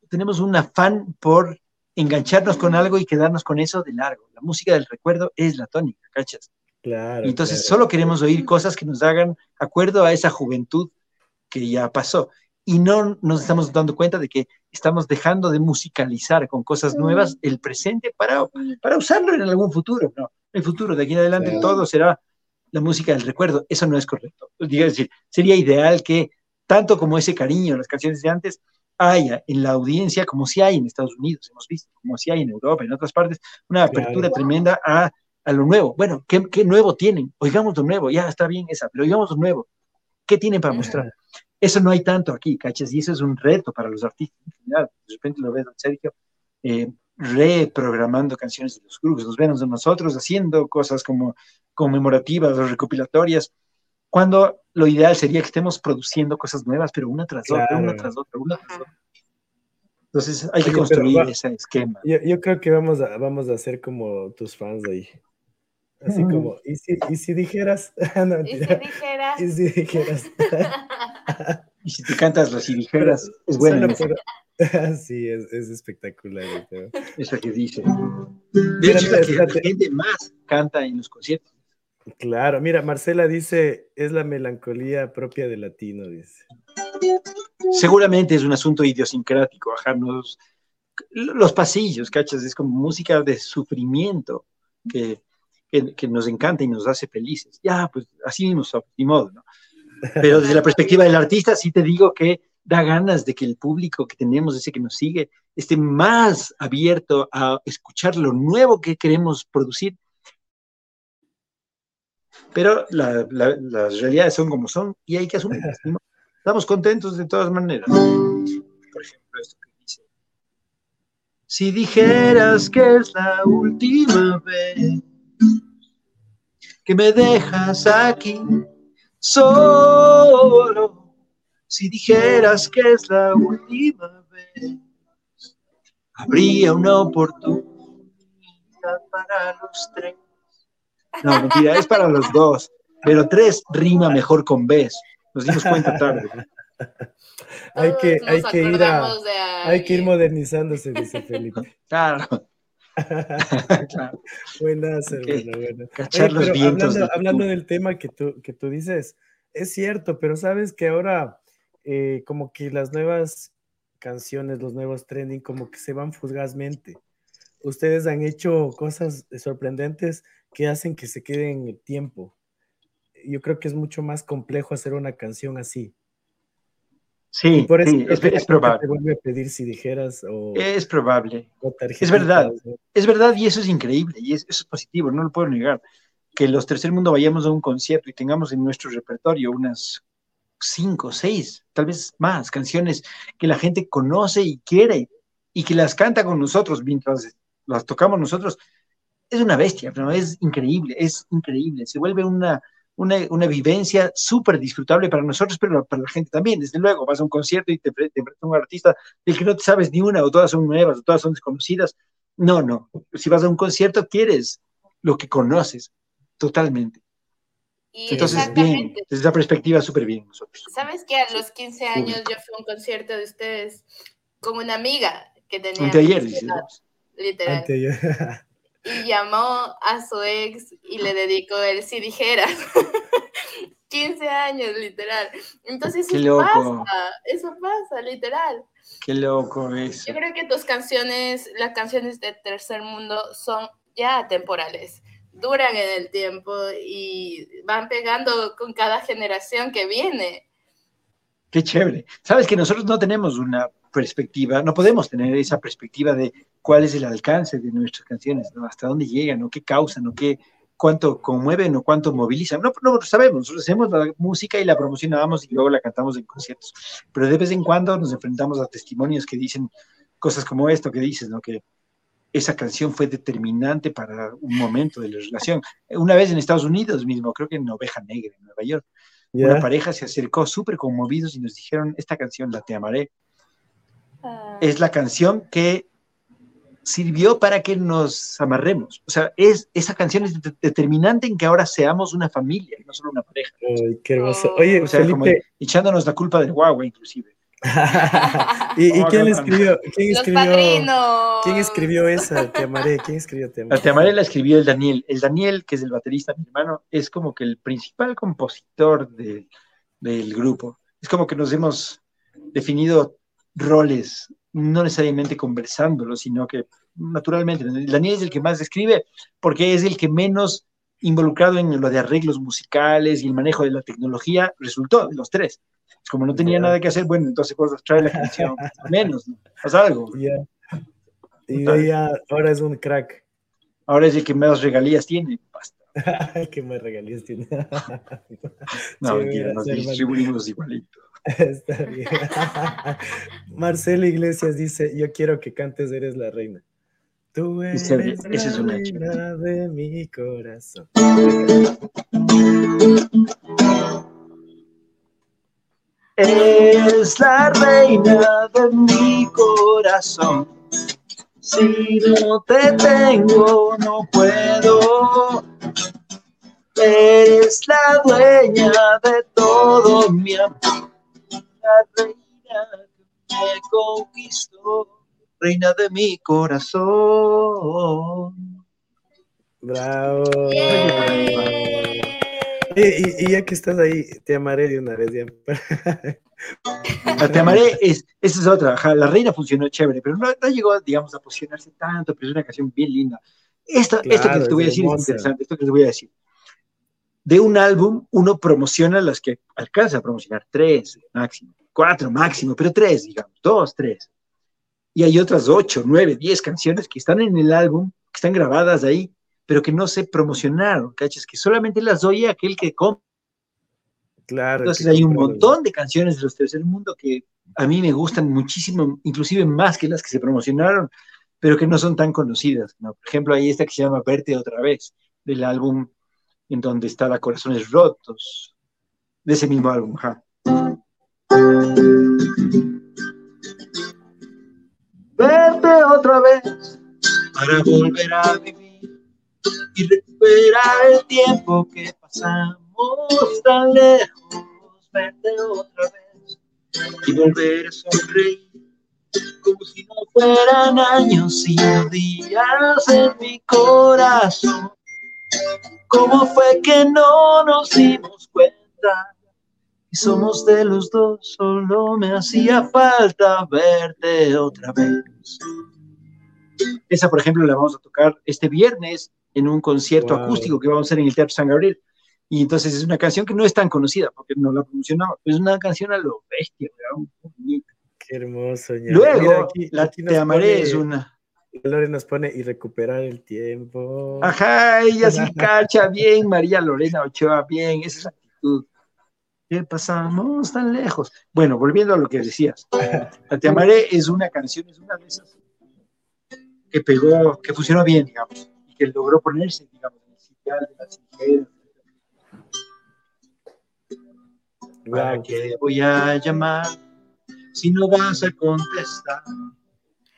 tenemos un afán por engancharnos con algo y quedarnos con eso de largo. La música del recuerdo es la tónica, ¿cachas? Claro. entonces solo queremos oír cosas que nos hagan acuerdo a esa juventud que ya pasó. Y no nos estamos dando cuenta de que estamos dejando de musicalizar con cosas nuevas el presente para, para usarlo en algún futuro. No, el futuro, de aquí en adelante, todo será la música del recuerdo. Eso no es correcto. Es decir, sería ideal que tanto como ese cariño en las canciones de antes, haya en la audiencia, como si hay en Estados Unidos, hemos visto, como si hay en Europa, en otras partes, una apertura tremenda a, a, lo nuevo. Bueno, ¿qué, ¿qué, nuevo tienen? Oigamos lo nuevo, ya está bien esa, pero oigamos lo nuevo. ¿Qué tienen para mostrar? Eso no hay tanto aquí, ¿cachas? Y eso es un reto para los artistas. De repente lo ves, Sergio, eh, reprogramando canciones de los grupos, nos vemos a nosotros haciendo cosas como conmemorativas o recopilatorias, cuando lo ideal sería que estemos produciendo cosas nuevas, pero una tras otra, una tras otra, una tras otra. Entonces hay que construir ese esquema. Yo, yo, creo que vamos a, vamos a hacer como tus fans ahí. Así como, ¿y si, y si dijeras? no, ¿Y si dijeras? ¿Y si dijeras? y si te cantas los y dijeras, es bueno. sí, es, es espectacular. Eso que dice. De hecho, la, que la gente más canta en los conciertos. Claro, mira, Marcela dice, es la melancolía propia del latino, dice. Seguramente es un asunto idiosincrático, ajá, los pasillos, ¿cachas? Es como música de sufrimiento que, que, nos encanta y nos hace felices. Ya, pues así mismo, ni modo, ¿no? Pero desde la perspectiva del artista, sí te digo que da ganas de que el público que tenemos, ese que nos sigue, esté más abierto a escuchar lo nuevo que queremos producir pero las realidades son como son y hay que asumirlas. Estamos contentos de todas maneras. Por ejemplo, esto que dice, si dijeras que es la última vez que me dejas aquí solo, si dijeras que es la última vez, habría una oportunidad para los tres no, mentira, es para los dos. Pero tres rima mejor con Bes. Nos dimos cuenta tarde. hay que, hay que ir a, hay que ir modernizándose, dice Felipe. Claro. Claro. Buenas, hermano, hablando, hablando del tema que tú, que tú dices, es cierto, pero sabes que ahora eh, como que las nuevas canciones, los nuevos trending, como que se van fugazmente. Ustedes han hecho cosas sorprendentes que hacen que se quede en el tiempo. Yo creo que es mucho más complejo hacer una canción así. Sí, por eso es, probable. Te vuelve a pedir si dijeras o, Es probable. es verdad, es verdad y eso es increíble y eso es positivo, no lo puedo negar. Que los tercer mundo vayamos a un concierto y tengamos en nuestro repertorio unas cinco, seis, tal vez más canciones que la gente conoce y quiere y que las canta con nosotros mientras las tocamos nosotros, es una bestia, pero es increíble, es increíble. Se vuelve una, una, una vivencia súper disfrutable para nosotros, pero para la gente también. Desde luego, vas a un concierto y te, te un artista del que no te sabes ni una, o todas son nuevas, o todas son desconocidas. No, no. Si vas a un concierto, quieres lo que conoces totalmente. Entonces, bien, desde esa perspectiva, súper bien nosotros. ¿Sabes que a los 15 años yo fui a un concierto de ustedes con una amiga que tenía... Anteayer, literal y llamó a su ex y le dedicó el si dijera. 15 años, literal. Entonces, eso pasa, eso pasa, literal. Qué loco eso. Yo creo que tus canciones, las canciones de Tercer Mundo, son ya temporales, duran en el tiempo y van pegando con cada generación que viene. Qué chévere. Sabes que nosotros no tenemos una perspectiva, no podemos tener esa perspectiva de cuál es el alcance de nuestras canciones, hasta dónde llegan, o qué causan, o qué, cuánto conmueven o cuánto movilizan. No, no sabemos, hacemos la música y la promocionamos y luego la cantamos en conciertos. Pero de vez en cuando nos enfrentamos a testimonios que dicen cosas como esto que dices, ¿no? Que esa canción fue determinante para un momento de la relación. Una vez en Estados Unidos mismo, creo que en Oveja Negra, en Nueva York, una pareja se acercó súper conmovidos y nos dijeron, esta canción, La Te Amaré. Es la canción que sirvió para que nos amarremos. O sea, es, esa canción es determinante en que ahora seamos una familia, no solo una pareja. Ay, qué hermoso. Oye, o sea, Felipe... echándonos la culpa del guagua, inclusive. ¿Y, quién escribió? ¿Quién escribió? ¿Quién escribió esa? Te amaré. ¿Quién escribió Te amaré? La Te amaré la escribió el Daniel. El Daniel, que es el baterista, mi hermano, es como que el principal compositor del grupo. Es como que nos hemos definido roles no necesariamente conversándolo, sino que naturalmente. Daniel es el que más escribe porque es el que menos involucrado en lo de arreglos musicales y el manejo de la tecnología resultó, los tres. Como no tenía nada que hacer, bueno, entonces pues trae la canción, menos, ¿no? Haz algo. Y ya, ahora es un crack. Ahora es el que más regalías tiene. ¿Qué más regalías tiene? no, mentira, nos distribuimos igualito. Está bien. Marcela Iglesias dice, yo quiero que cantes Eres la reina. Tú eres la reina de mi corazón. Eres la reina de mi corazón. Si no te tengo, no puedo. Eres la dueña de todo mi amor reina que me conquistó, reina de mi corazón. Bravo. Y, ya que estás ahí, te amaré de una vez ya. te amaré, es, esa es otra. la reina funcionó chévere, pero no, llegó, digamos, a posicionarse tanto, pero es una canción bien linda. Esto, esto que te voy a decir es interesante, esto que te voy a decir de un álbum uno promociona las que alcanza a promocionar, tres máximo, cuatro máximo, pero tres, digamos, dos, tres. Y hay otras ocho, nueve, diez canciones que están en el álbum, que están grabadas ahí, pero que no se promocionaron, ¿cachas? Que solamente las oye aquel que compra. Claro. Entonces hay un montón de canciones de los tercer mundo que a mí me gustan muchísimo, inclusive más que las que se promocionaron, pero que no son tan conocidas. ¿no? Por ejemplo, hay esta que se llama Verte otra vez, del álbum en donde está la Corazones Rotos, de ese mismo álbum. Ja. Verte otra vez para volver a vivir y recuperar el tiempo que pasamos tan lejos. Verte otra vez y volver a sonreír como si no fueran años sino días en mi corazón. ¿Cómo fue que no nos dimos cuenta? Y somos de los dos, solo me hacía falta verte otra vez. Esa, por ejemplo, la vamos a tocar este viernes en un concierto acústico que vamos a hacer en el Teatro San Gabriel. Y entonces es una canción que no es tan conocida porque no la promocionamos. Es una canción a lo bestia, Qué hermoso. Luego, la Te Amaré es una Lore nos pone y recuperar el tiempo. Ajá, ella sí cacha bien, María Lorena Ochoa, bien, esa es actitud. ¿Qué pasamos tan lejos? Bueno, volviendo a lo que decías, Te amaré es una canción, es una de esas que pegó, que funcionó bien, digamos, y que logró ponerse, digamos, en el sitio de las mujeres. ¿Para qué voy a llamar si no vas a contestar?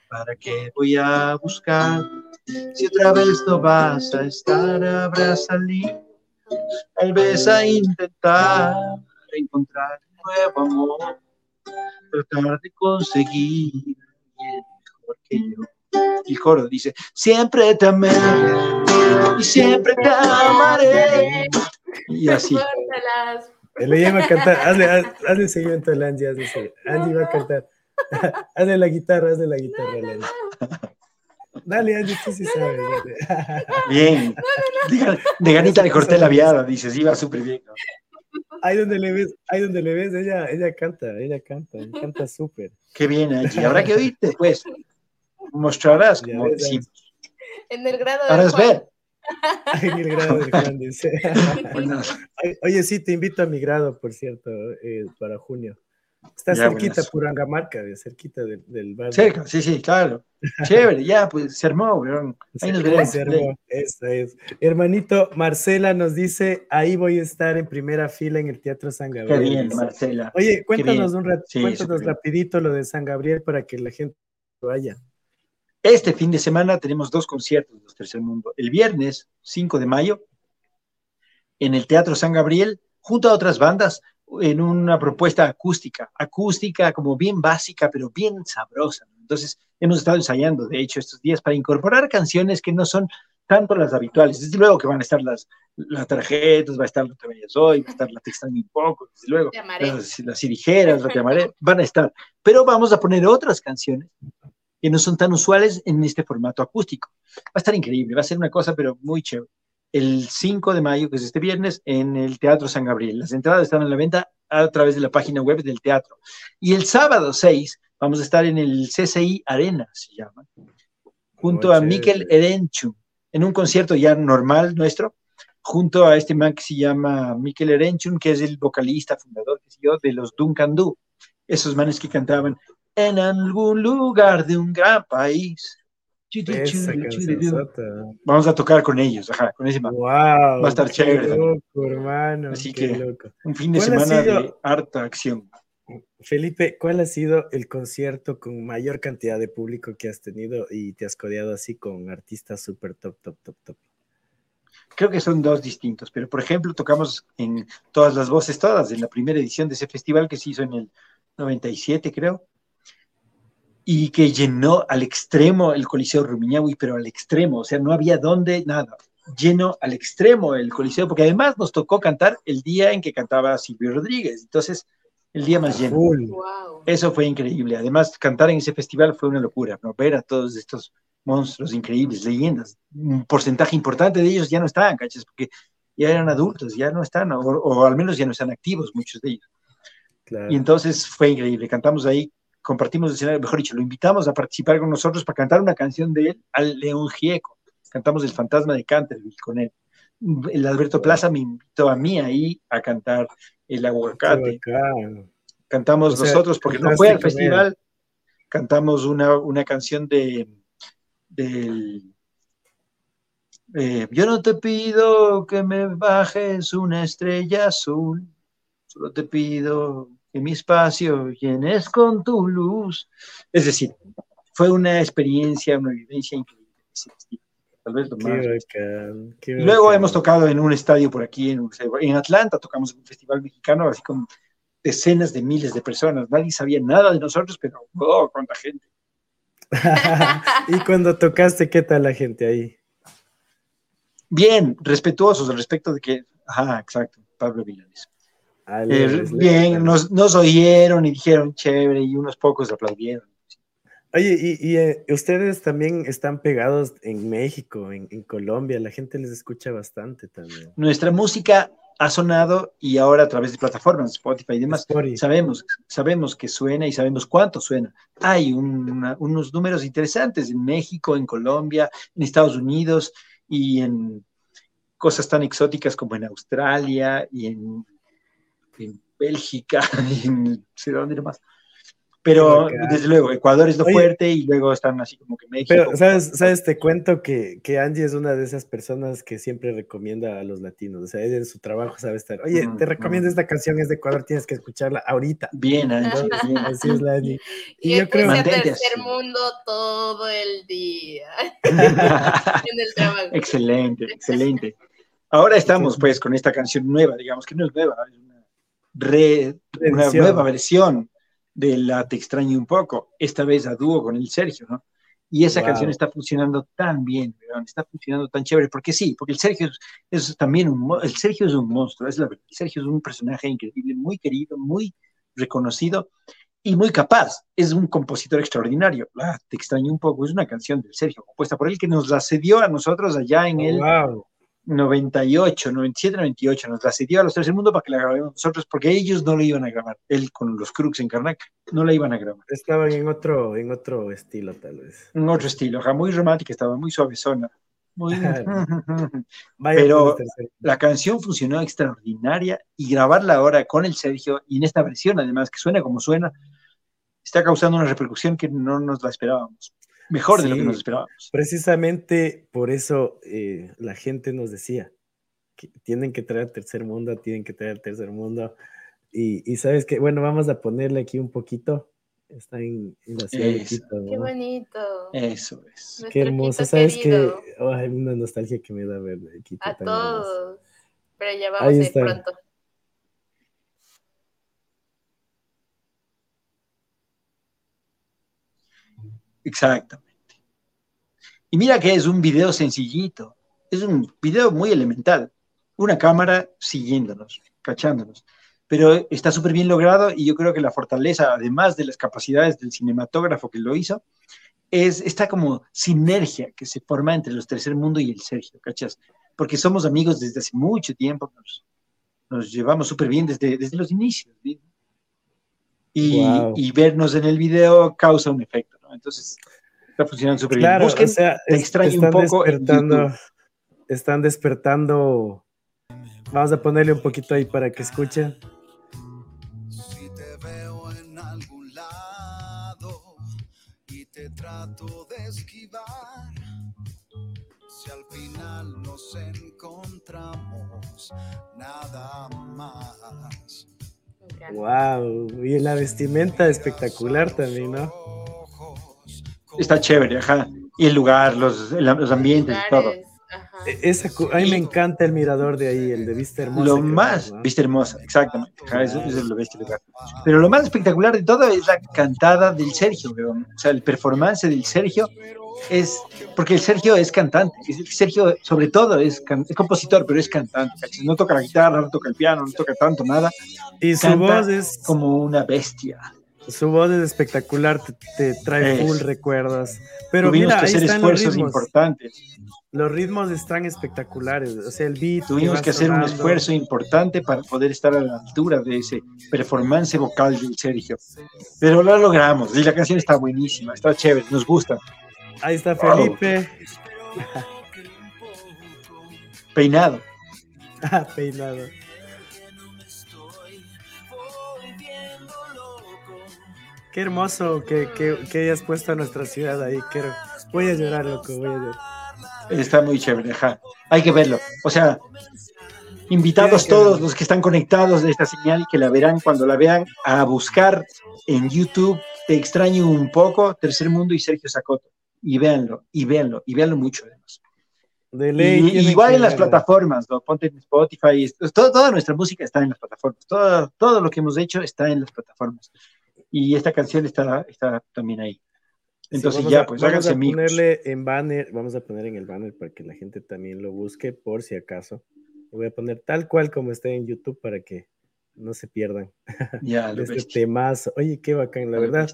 ¿Para qué voy a buscar? Si otra vez no vas a estar, habrá salido, tal vez a intentar encontrar un nuevo amor, tratar de conseguir mejor que yo. El coro dice, siempre te amé y siempre te amaré. Y así. Le iba a cantar, hazle, hazle seguimiento a Angie, hazle, Angie va a cantar. hazle la guitarra, hazle la guitarra, Dale, Dale, Angie, tú sí sabes. Bien. De, ganita le corté la viada, dices, iba súper bien. Ahí donde le ves, ahí donde le ves, ella, ella canta, ella canta, canta súper. Qué bien, Angie. Habrá que oírte, pues. Mostrarás como En el grado de Juan. ver. En el grado de Juan, dice. Oye, sí, te invito a mi grado, por cierto, eh, para junio. Está cerquita por Angamarca, cerquita del, del barrio. Cerca, sí, sí, claro. Chévere, ya, pues se armó, weón. Ahí nos veremos. Se armó, eso es. Hermanito, Marcela nos dice, ahí voy a estar en primera fila en el Teatro San Gabriel. Qué bien, Marcela. Oye, cuéntanos un rato, cuéntanos rapidito lo de San Gabriel para que la gente vaya. Este fin de semana tenemos dos conciertos de Tercer Mundo. El viernes, 5 de mayo, en el Teatro San Gabriel, junto a otras bandas, en una propuesta acústica, acústica como bien básica, pero bien sabrosa. Entonces, hemos estado ensayando, de hecho, estos días para incorporar canciones que no son tanto las habituales. Desde luego que van a estar las, las tarjetas, va a estar lo que vayas hoy, va a estar la texta un poco, desde luego, las, las sirijeras, lo que amaré, van a estar. Pero vamos a poner otras canciones que no son tan usuales en este formato acústico. Va a estar increíble, va a ser una cosa, pero muy chévere el 5 de mayo, que es este viernes, en el Teatro San Gabriel. Las entradas están en la venta a través de la página web del teatro. Y el sábado 6 vamos a estar en el CCI Arena, se llama, junto a Mikel Erenchu, en un concierto ya normal nuestro, junto a este man que se llama Mikel Erenchun, que es el vocalista, fundador, de los Duncan Du, esos manes que cantaban en algún lugar de un gran país Vamos a tocar con ellos, ajá, con ese wow, Va a estar chévere. Loco, hermano, Así que un fin de semana de harta acción. Felipe, ¿cuál ha sido el concierto con mayor cantidad de público que has tenido y te has codeado así con artistas súper top, top, top, top? Creo que son dos distintos, pero por ejemplo tocamos en todas las voces, todas, en la primera edición de ese festival que se hizo en el 97, creo y que llenó al extremo el Coliseo Rumiñahui, pero al extremo, o sea, no había dónde, nada, lleno al extremo el Coliseo, porque además nos tocó cantar el día en que cantaba Silvio Rodríguez, entonces el día más lleno. Eso fue increíble, además cantar en ese festival fue una locura, ¿no? ver a todos estos monstruos increíbles, leyendas, un porcentaje importante de ellos ya no estaban, ¿cachas? Porque ya eran adultos, ya no están, o, al menos ya no están activos muchos de ellos. Y entonces fue increíble, cantamos ahí compartimos el escenario, mejor dicho, lo invitamos a participar con nosotros para cantar una canción de él al León Gieco. Cantamos El Fantasma de Canterville con él. El Alberto Plaza me invitó a mí ahí a cantar El Aguacate. Cantamos nosotros, porque no fue al festival, cantamos una, una canción de del eh, yo no te pido que me bajes una estrella azul, solo te pido que mi espacio llenes con tu luz. Es decir, fue una experiencia, una vivencia increíble. Tal vez lo más. Luego hemos tocado en un estadio por aquí, en, en Atlanta, tocamos en un festival mexicano, así con decenas de miles de personas. Nadie sabía nada de nosotros, pero ¡oh, cuánta gente! y cuando tocaste, ¿qué tal la gente ahí? Bien, respetuosos al respecto de que, ajá, exacto, Pablo Vilanes. Eh, bien, nos, nos, oyeron y dijeron chévere y unos pocos aplaudieron. Oye, y, eh, ustedes también están pegados en México, en, Colombia, la gente les escucha bastante también. Nuestra música ha sonado y ahora a través de plataformas, Spotify y demás, sabemos, sabemos que suena y sabemos cuánto suena. Hay unos números interesantes en México, en Colombia, en Estados Unidos y en cosas tan exóticas como en Australia y en en Bélgica, en no sé dónde más. Pero desde luego, Ecuador es lo fuerte y luego están así como que México. Pero, ¿sabes? ¿sabes? Te cuento que, que, Angie es una de esas personas que siempre recomienda a los latinos. O sea, ella en su trabajo sabe estar. Oye, te recomiendo esta canción, es de Ecuador, tienes que escucharla ahorita. Bien, Angie. bien. Así es la Angie. Y, yo creo que. tercer mundo todo el día. en el trabajo. Excelente, excelente. Ahora estamos pues con esta canción nueva, digamos que no es nueva, es una nueva versión de la Te extraño un poco, esta vez a dúo con el Sergio, ¿no? Y esa canción está funcionando tan bien, está funcionando tan chévere, porque sí, porque el Sergio es, también un, el Sergio es un monstruo, es la el Sergio es un personaje increíble, muy querido, muy reconocido y muy capaz, es un compositor extraordinario. Ah, te extraño un poco, es una canción del Sergio, compuesta por él, que nos la cedió a nosotros allá en el... Wow 98, 97, 98, nos la cedió a los Tercer Mundo para que la grabemos nosotros, porque ellos no la iban a grabar. Él con los Crux en Karnak no la iban a grabar. Estaban en otro, en otro estilo, tal vez. En otro estilo, muy romántica, estaba muy suavezona. Muy bien. Pero la canción funcionó extraordinaria y grabarla ahora con el Sergio y en esta versión, además, que suena como suena, está causando una repercusión que no nos la esperábamos. Mejor de lo que nos esperábamos. Precisamente por eso eh, la gente nos decía que tienen que traer tercer mundo, tienen que traer tercer mundo. Y, sabes que, bueno, vamos a ponerle aquí un poquito. Está en, la ciudad de Quito. Qué bonito. Eso es. Qué hermoso. Sabes que hay una nostalgia que me da ver Quito. A todos. Pero ya vamos a ir pronto. Exactamente. Y mira que es un video sencillito, es un video muy elemental, una cámara siguiéndonos, cachándonos, pero está súper bien logrado y yo creo que la fortaleza, además de las capacidades del cinematógrafo que lo hizo, es esta como sinergia que se forma entre los Tercer Mundo y el Sergio, ¿cachas? Porque somos amigos desde hace mucho tiempo, nos, llevamos súper bien desde, desde los inicios, y, y vernos en el video causa un efecto. Entonces, está funcionando súper bien. Busquen, o sea, extraño un poco. Despertando, están despertando. Vamos a ponerle un poquito ahí para que escuchen. Si te veo en algún lado y te trato de esquivar, si al final nos encontramos, nada más. Wow, y la vestimenta espectacular también, ¿no? Está chévere, ajá. Y el lugar, los, los ambientes y todo. E, esa, a mí me encanta el mirador de ahí, el de Vista Hermosa. Lo más, Vista Hermosa, exactamente. eso, es lo bestia lugar. Pero lo más espectacular de todo es la cantada del Sergio, o sea, el performance del Sergio es, porque el Sergio es cantante, Sergio sobre todo es, es compositor, pero es cantante, no toca la guitarra, no toca el piano, no toca tanto nada. Y su voz es como una bestia. Su voz es espectacular, te, trae full recuerdos. Pero Tuvimos mira, que hacer esfuerzos importantes. Los ritmos están espectaculares, o sea, el beat. Tuvimos que, hacer un esfuerzo importante para poder estar a la altura de ese performance vocal del Sergio. Pero lo logramos, y la canción está buenísima, está chévere, nos gusta. Ahí está Felipe. Peinado. Ah, peinado. Qué hermoso que, que, hayas puesto a nuestra ciudad ahí. Quiero, voy a llorar, loco, voy a llorar. Está muy chévere, Hay que verlo. O sea, invitados todos los que están conectados de esta señal y que la verán cuando la vean a buscar en YouTube. Te extraño un poco, Tercer Mundo y Sergio Sacoto. Y véanlo, y véanlo, y véanlo mucho además. De ley, y, igual en las plataformas, ¿no? ponte en Spotify, toda nuestra música está en las plataformas, todo, todo lo que hemos hecho está en las plataformas y esta canción está, está también ahí. Entonces ya, pues vamos a ponerle en banner, vamos a poner en el banner para que la gente también lo busque por si acaso. Lo voy a poner tal cual como está en YouTube para que no se pierdan ya, este temazo. Oye, qué bacán, la verdad.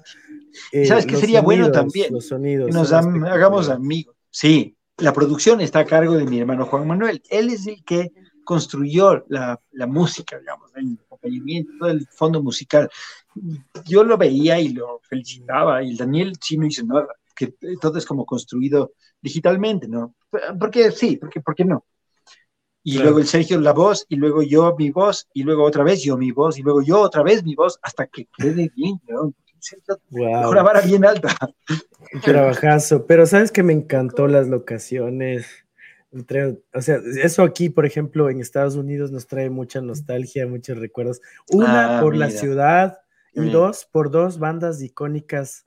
Eh, ¿Sabes qué sería bueno también? Los sonidos. Que nos hagamos amigos. Sí, la producción está a cargo de mi hermano Juan Manuel. Él es el que construyó la, la música, digamos, el acompañamiento, todo el fondo musical yo lo veía y lo felicitaba, y el Daniel sí no hizo nada, que todo es como construido digitalmente, ¿no? Porque sí, porque, ¿por qué no? Y luego el Sergio la voz, y luego yo mi voz, y luego otra vez yo mi voz, y luego yo otra vez mi voz, hasta que quede bien, ¿no? Una vara bien alta. Trabajazo, pero sabes que me encantó las locaciones. O sea, eso aquí, por ejemplo, en Estados Unidos nos trae mucha nostalgia, muchos recuerdos. Una ah, por la ciudad, y dos por dos bandas icónicas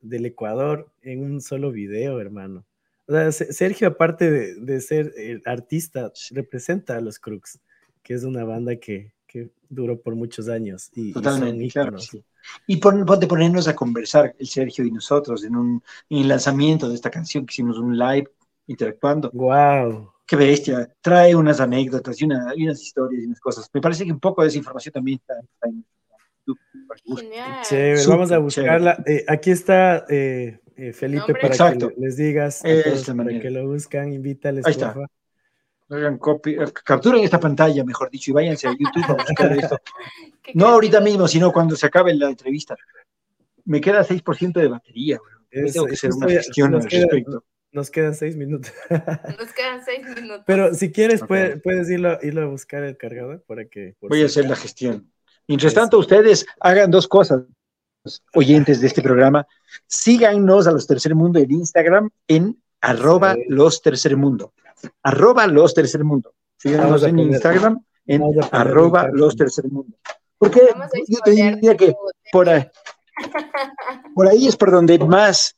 del Ecuador en un solo video, hermano. O sea, Sergio, aparte de, ser el artista, representa a los Crux, que es una banda que, duró por muchos años. Y, Totalmente, claro, Y ponte ponernos a conversar, el Sergio y nosotros, en un en lanzamiento de esta canción, que hicimos un live interactuando. ¡Wow! Qué bestia. Trae unas anécdotas y, unas historias y unas cosas. Me parece que un poco de esa información también está, está en Chévere, vamos a buscarla. Eh, aquí está eh, eh, Felipe para que les digas para que lo buscan, invítales. Ahí está. Hagan copy, capturen esta pantalla, mejor dicho, y váyanse a YouTube a buscar esto. No ahorita mismo, sino cuando se acabe la entrevista. Me queda 6% de batería, Tengo que hacer una gestión al respecto. Nos quedan seis minutos. Nos quedan seis minutos. Pero si quieres, puedes, irlo, irlo, a buscar el cargador para que. Voy a hacer la gestión. Mientras tanto, ustedes hagan dos cosas, oyentes de este programa. Síganos a los Tercer Mundo en Instagram en arroba los Tercer Mundo. Arroba los Tercer Mundo. Síganos en Instagram en arroba los Tercer Mundo. Porque yo te diría que por ahí, por ahí es por donde más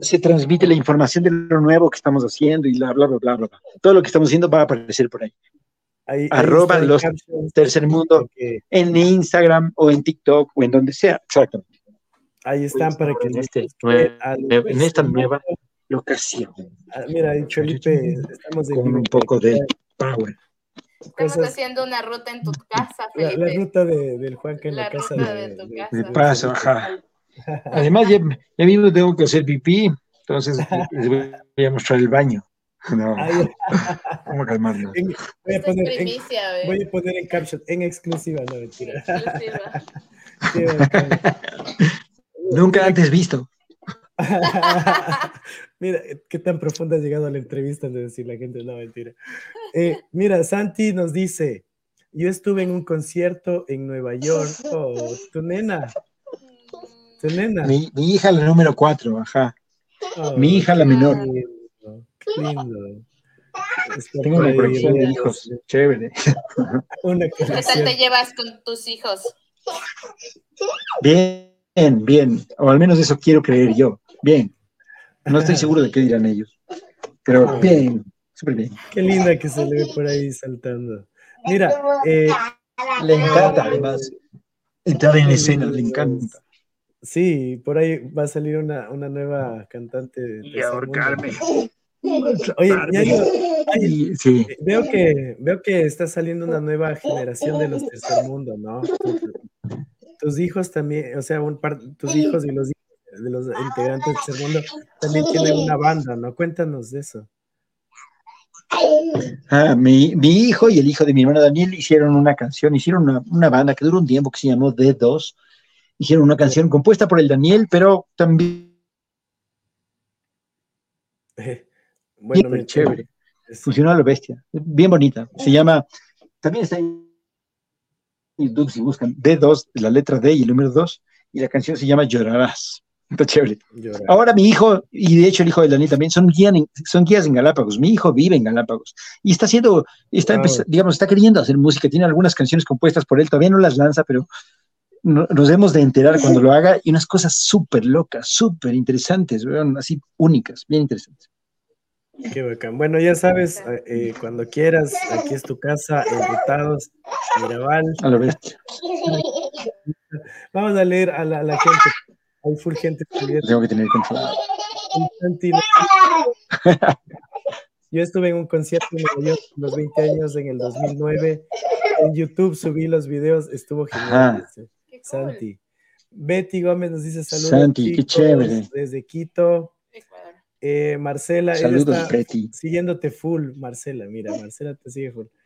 se transmite la información de lo nuevo que estamos haciendo y bla, bla, bla, bla, bla. Todo lo que estamos haciendo va a aparecer por ahí. Arroba los tercer mundo en Instagram o en TikTok o en donde sea. Exactamente. Ahí están para que en, este, en esta nueva locación. Ah, mira, Felipe, estamos con un poco de power. Estamos haciendo una ruta en tu casa, Felipe. La, ruta de, del Juan que en la, casa de, tu casa. De paso, ajá. Además, ya, ya, mismo tengo que hacer pipí, entonces les voy a mostrar el baño. No, vamos a calmarnos. voy, a poner, primicia, en, voy a poner en caption, en exclusiva, no mentira. Nunca antes visto. mira, qué tan profunda ha llegado la entrevista de decir la gente, no mentira. Eh, mira, Santi nos dice, yo estuve en un concierto en Nueva York, oh, tu nena, mi, hija, la número cuatro, ajá. mi hija, la menor. Lindo. Tengo una colección de hijos, chévere. ¿Qué tal te llevas con tus hijos? Bien, bien, o al menos eso quiero creer yo. Bien. No estoy seguro de qué dirán ellos, pero bien, súper bien. Qué linda que se le ve por ahí saltando. Mira, eh, le encanta además entrar en escena, le encanta. Sí, por ahí va a salir una, una nueva cantante. Y ahorcarme. Oye, sí. veo, que, veo que está saliendo una nueva generación de los tercer mundo, ¿no? Tus hijos también, o sea, un par, tus hijos y los hijos de los integrantes del tercer mundo también tienen una banda, ¿no? Cuéntanos de eso. Ah, mi, mi, hijo y el hijo de mi hermano Daniel hicieron una canción, hicieron una, una banda que duró un tiempo que se llamó D2 hicieron una canción compuesta por el Daniel, pero también... bueno, bien, chévere. Funcionó a lo bestia. Bien bonita. Se llama... También está en YouTube si buscan D2, la letra D y el número 2, y la canción se llama Llorarás. Está chévere. Ahora mi hijo, y de hecho el hijo de Daniel también, son, guías en, son guías en Galápagos. Mi hijo vive en Galápagos y está haciendo, está digamos, está queriendo hacer música. Tiene algunas canciones compuestas por él, todavía no las lanza, pero nos debemos de enterar cuando lo haga y unas cosas súper locas, súper interesantes, así únicas, bien interesantes. Qué bacán. Bueno, ya sabes, eh, eh, cuando quieras, aquí es tu casa, Enrutados, Mirabal. A. Vamos a leer a la, gente. Hay full gente. Tengo que tener control. Yo estuve en un concierto en Nueva York los 20 años en el 2009. En YouTube subí los videos, estuvo genial. Santi. Betty Gómez nos dice saludos. Santi, qué chévere. Desde Quito. Eh, Marcela, saludos, siguiéndote full, Marcela, mira, Marcela te sigue full.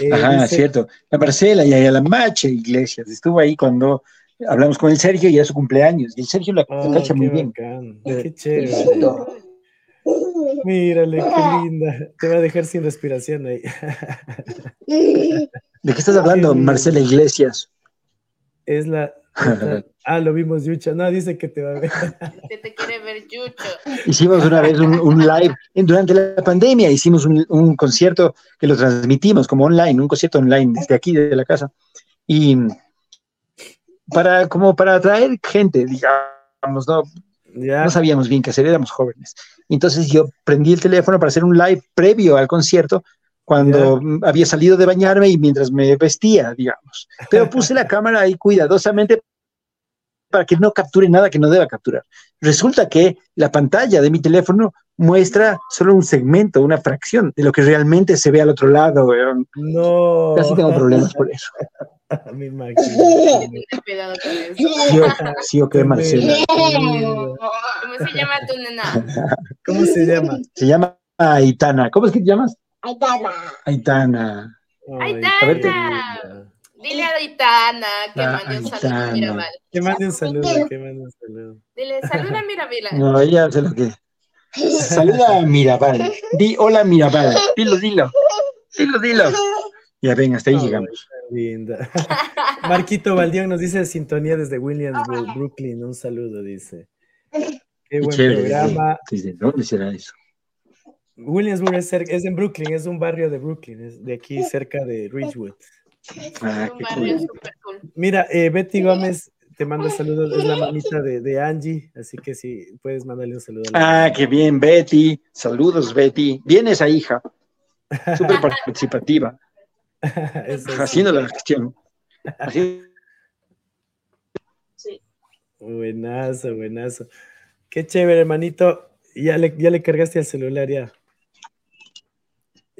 Eh, Ajá, cierto. La Marcela y a la Mache Iglesias, estuvo ahí cuando hablamos con el Sergio y a su cumpleaños, y el Sergio la, oh, cacha muy bien. Qué chévere. Mírale, qué linda. Te va a dejar sin respiración ahí. ¿De qué estás hablando, Marcela Iglesias? es la, Ah, lo vimos, Yucha. No, dice que te va a ver. Que te quiere ver, Yucho. Hicimos una vez un, live durante la pandemia, hicimos un, concierto que lo transmitimos como online, un concierto online desde aquí, desde la casa. Y para, como para atraer gente, digamos, ¿no? No sabíamos bien qué hacer, éramos jóvenes. Entonces yo prendí el teléfono para hacer un live previo al concierto cuando había salido de bañarme y mientras me vestía, digamos. Pero puse la cámara ahí cuidadosamente para que no capture nada que no deba capturar. Resulta que la pantalla de mi teléfono muestra solo un segmento, una fracción de lo que realmente se ve al otro lado. No. Casi tengo problemas por eso. Me imagino. Sí, ok, Marcela. ¿Cómo se llama tu nena? ¿Cómo se llama? Se llama Aitana. ¿Cómo es que te llamas? Aitana. Aitana. Aitana. Dile a Aitana que ah, mande un saludo a Mirabal. Que mande un saludo, que mande un saludo. Dile, saluda a Mirabal. No, ella hace lo que, Saluda a Mirabal. Di hola Mirabal. Dilo, dilo. Dilo, dilo. Ya ven, hasta ahí llegamos. Linda. Marquito Valdión nos dice sintonía desde Williamsburg, Brooklyn. Un saludo, dice. Qué buen programa. ¿Desde dónde será eso? Williamsburg es, es, en Brooklyn, es un barrio de Brooklyn, es de aquí cerca de Ridgewood. Ah, cool. Mira, eh, Betty Gómez te manda saludos, es la mamita de, de, Angie, así que sí, puedes mandarle un saludo. ah, qué bien, Betty. Saludos, Betty. Bien esa hija, súper participativa. haciendo la gestión. Sí. Buenazo, buenazo. Qué chévere, hermanito. Ya le, ya le cargaste al celular ya.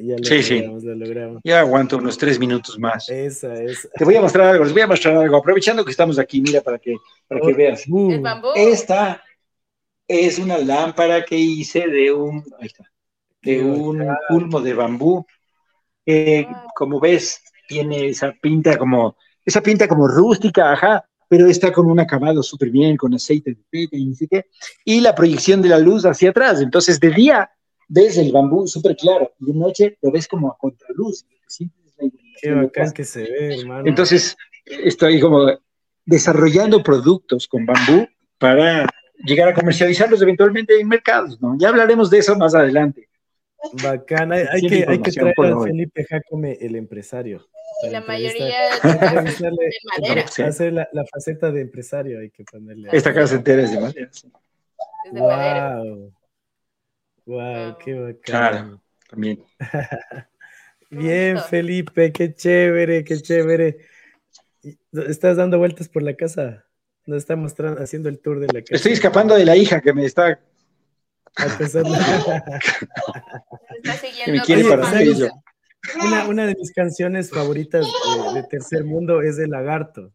Ya lo sí, logramos, sí. Lo logramos. Ya aguanto unos tres minutos más. Esa, esa. Te voy a mostrar algo, les voy a mostrar algo. Aprovechando que estamos aquí, mira, para que, para que veas. Uh. El bambú. Esta es una lámpara que hice de un, ahí está, de un culmo de bambú. Que, como ves, tiene esa pinta como, esa pinta como rústica, ajá, pero está con un acabado súper bien, con aceite de pete y no sé qué, y la proyección de la luz hacia atrás. Entonces, de día ves el bambú súper claro, y de noche lo ves como a contraluz. Qué bacán que se ve, hermano. Entonces, estoy como desarrollando productos con bambú para llegar a comercializarlos eventualmente en mercados, ¿no? Ya hablaremos de eso más adelante. Bacana, hay, que, hay que traer a Felipe Jacome, el empresario. Y la mayoría de, de madera. Hacer la, la, faceta de empresario, hay que ponerle. Esta casa entera es de madera. Es de wow. madera. Wow, qué bacán. Claro, también. Bien, Felipe, qué chévere, qué chévere. ¿Estás dando vueltas por la casa? Nos está mostrando, haciendo el tour de la casa. Estoy escapando de la hija que me está. A pesar de... está que me quiere para ello. Una, una, de mis canciones favoritas de, de, Tercer Mundo es El Lagarto.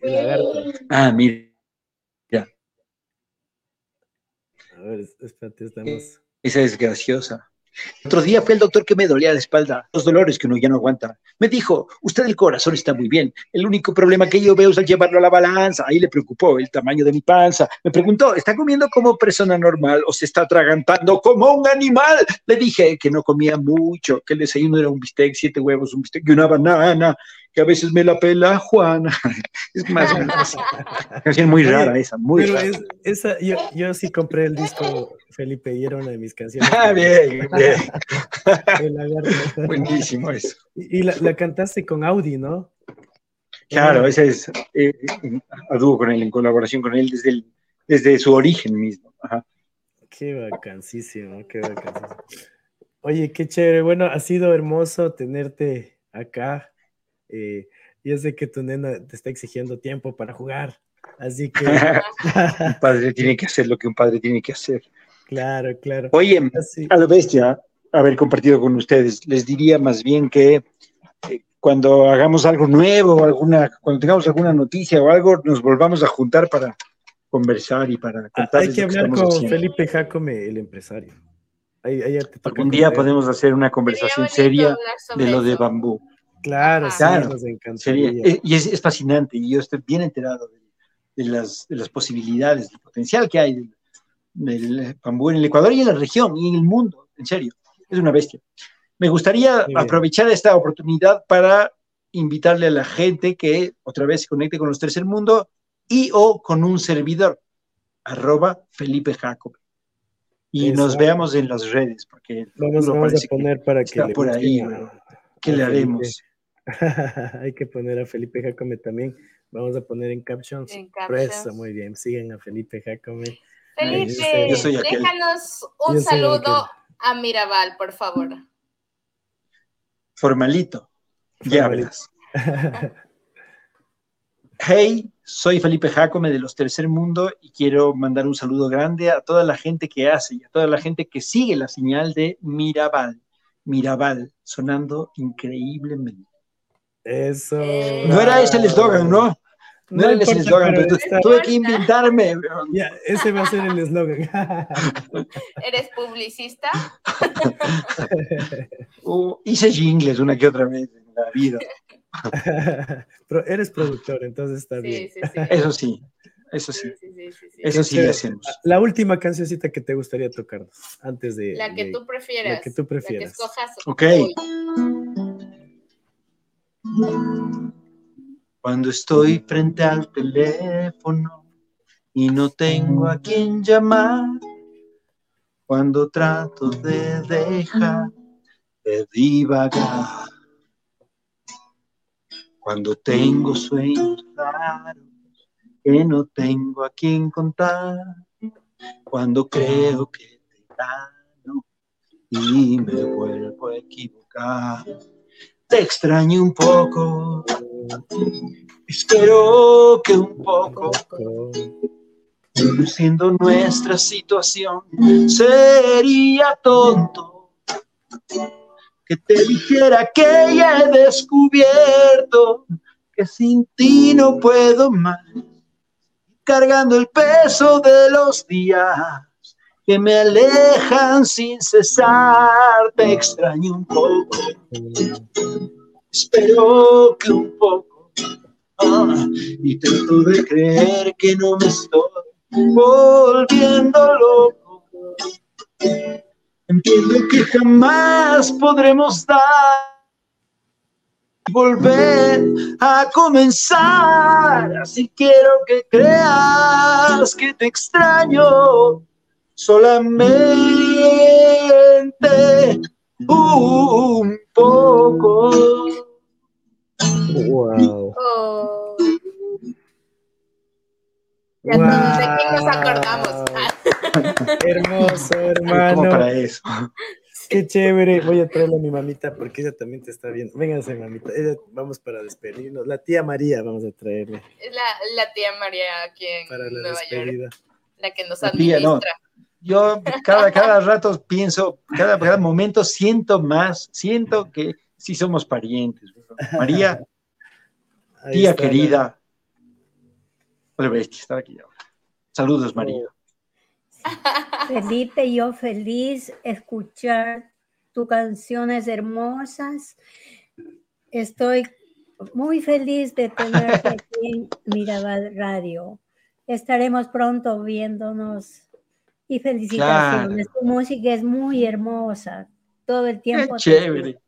El Lagarto. Ah, mira. Ya. A ver, espérate, estamos. Esa es graciosa. Otro día fue el doctor que me dolía la espalda, los dolores que uno ya no aguanta. Me dijo, usted el corazón está muy bien. El único problema que yo veo es al llevarlo a la balanza. Ahí le preocupó el tamaño de mi panza. Me preguntó, ¿está comiendo como persona normal o se está atragantando como un animal? Le dije que no comía mucho, que el desayuno era un bistec, siete huevos, un bistec y una banana, que a veces me la pela Juana. es más o menos canción muy rara esa, muy Pero rara. Es, esa, yo, yo sí compré el disco Felipe y era una de mis canciones. Ah, bien, bien. Buenísimo eso. Y la, la, cantaste con Audi, ¿no? Claro, ese es eh, a dúo con él, en colaboración con él desde, el, desde su origen mismo. Ajá. Qué vacancísimo, qué vacancísimo. Oye, qué chévere. Bueno, ha sido hermoso tenerte acá. Eh, yo sé que tu nena te está exigiendo tiempo para jugar, así que... un padre tiene que hacer lo que un padre tiene que hacer. Claro, claro. Oye, así. a lo bestia, haber compartido con ustedes, les diría más bien que eh, cuando hagamos algo nuevo, alguna, cuando tengamos alguna noticia o algo, nos volvamos a juntar para conversar y para contar. Hay que hablar con haciendo. Felipe Jacome, el empresario. Ahí, ahí Algún día podemos hacer una conversación seria de lo de bambú. Claro, claro sí, nos encantaría. Sería, y es, es, fascinante, y yo estoy bien enterado de, de, las, de las posibilidades, del potencial que hay del, del, bambú en el Ecuador y en la región y en el mundo, en serio, es una bestia. Me gustaría aprovechar esta oportunidad para invitarle a la gente que otra vez se conecte con los Tercer Mundo y o con un servidor, arroba Felipe Jacob. Y Eso. nos veamos en las redes, porque vamos, vamos a poner para que le por ahí. A, ¿Qué le haremos? Hay que poner a Felipe Jacome también. Vamos a poner en captions. En captions. Presa, muy bien. Sigan a Felipe Jacome. Felipe, déjanos un yo saludo a Mirabal, por favor. Formalito. Ya hablas. hey, soy Felipe Jacome de los Tercer Mundo y quiero mandar un saludo grande a toda la gente que hace y a toda la gente que sigue la señal de Mirabal. Mirabal, sonando increíblemente. Eso. No era ese el eslogan, ¿no? No, no era ese el eslogan, pero, pero tuve que inventarme. Ya, ese va a ser el eslogan. ¿Eres publicista? uh, hice jingles una que otra vez en la vida. pero eres productor, entonces está sí, bien. Sí, sí. Eso sí. eso sí. eso sí lo hacemos. La última cancioncita que te gustaría tocar antes de. La que tú prefieras. La que tú prefieras. La que escojas. Ok. Cuando estoy frente al teléfono y no tengo a quien llamar, cuando trato de dejar de divagar, cuando tengo sueños raros que no tengo a quien contar, cuando creo que te gano y me vuelvo a equivocar te extraño un poco. Espero que un poco, siendo nuestra situación, sería tonto que te dijera que ya he descubierto que sin ti no puedo más, cargando el peso de los días que me alejan sin cesar, te extraño un poco. Espero que un poco, ah, y trato de creer que no me estoy volviendo loco. Entiendo que jamás podremos dar volver a comenzar. Así quiero que creas que te extraño solamente un poco. Wow. Oh. Ya wow. todos nos acordamos. Hermoso, hermano. ¿Cómo para eso? Qué chévere. Voy a traerle a mi mamita porque ella también te está viendo. Vénganse, mamita. Ella, vamos para despedirnos. La tía María vamos a traerle. Es la, la tía María aquí en para la Nueva despedida. York. La que nos La tía, administra. no. Yo cada, cada rato pienso, cada, cada momento siento más, siento que sí somos parientes. María, Ahí tía está querida. Oye, bestia, está aquí ahora. Saludos, María. Felipe, yo feliz escuchar tus canciones hermosas. Estoy muy feliz de tenerte aquí en Mirabal Radio. Estaremos pronto viéndonos y felicitaciones. Tu música es muy hermosa. Todo el Qué tiempo. te chévere.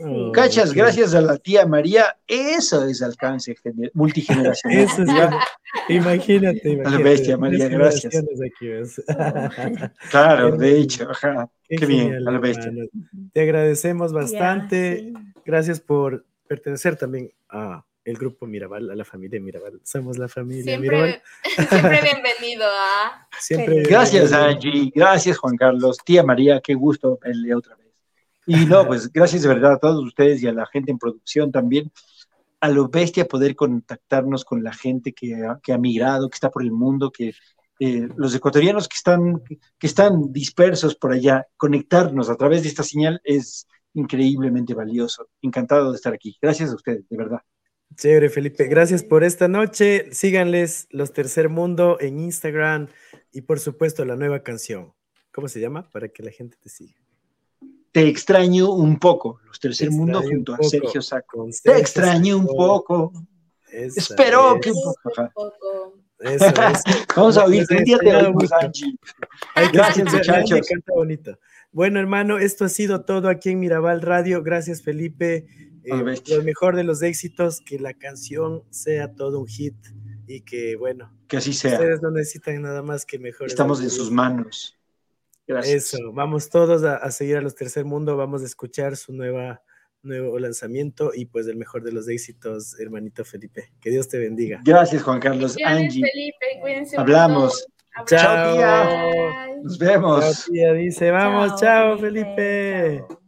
Oh, Cachas, qué- gracias a la tía María, eso es alcance gener- multigeneracional. Eso es imagínate, imagínate. bestia, María, gracias. aquí. Claro, de hecho, ajá. Qué, bien, genial, a la bestia. hermano. Te agradecemos bastante. sí. Gracias por pertenecer también a el grupo Mirabal, a la familia Mirabal. Somos la familia Mirabal. Siempre, siempre bienvenido a. Siempre. Gracias, Angie. Gracias, Juan Carlos. Tía María, qué gusto verle otra vez. Y no, pues gracias de verdad a todos ustedes y a la gente en producción también. A lo bestia poder contactarnos con la gente que ha, que ha migrado, que está por el mundo, que eh, los ecuatorianos que están, que están dispersos por allá, conectarnos a través de esta señal es increíblemente valioso. Encantado de estar aquí. Gracias a ustedes, de verdad. Chévere, Felipe. Gracias por esta noche. Síganles los Tercer Mundo en Instagram y por supuesto la nueva canción. ¿Cómo se llama? Para que la gente te siga. Te extraño un poco, los Tercer Te Mundo junto un a. Sergio Saco. Te extraño un poco. Esa Espero es. que un poco. Eso, eso. Vamos a ha un día te mucho. Angie. Gracias, muchachos. canta bonito. Bueno, hermano, esto ha sido todo aquí en Mirabal Radio. Gracias, Felipe. Eh, lo mejor de los éxitos, que la canción sea todo un hit y que, bueno, Que así sea. ustedes no necesitan nada más que mejor. Estamos en sus manos. Gracias. Eso, vamos todos a, a seguir a los Tercer Mundo, vamos a escuchar su nueva nuevo lanzamiento y pues el mejor de los éxitos, hermanito Felipe. Que Dios te bendiga. Gracias, Juan Carlos. Angie, Felipe, cuídense. hablamos. montón. Chao, Chao, tía. Nos Chao, vemos. tía, dice, vamos, chao, Felipe, Felipe. chao.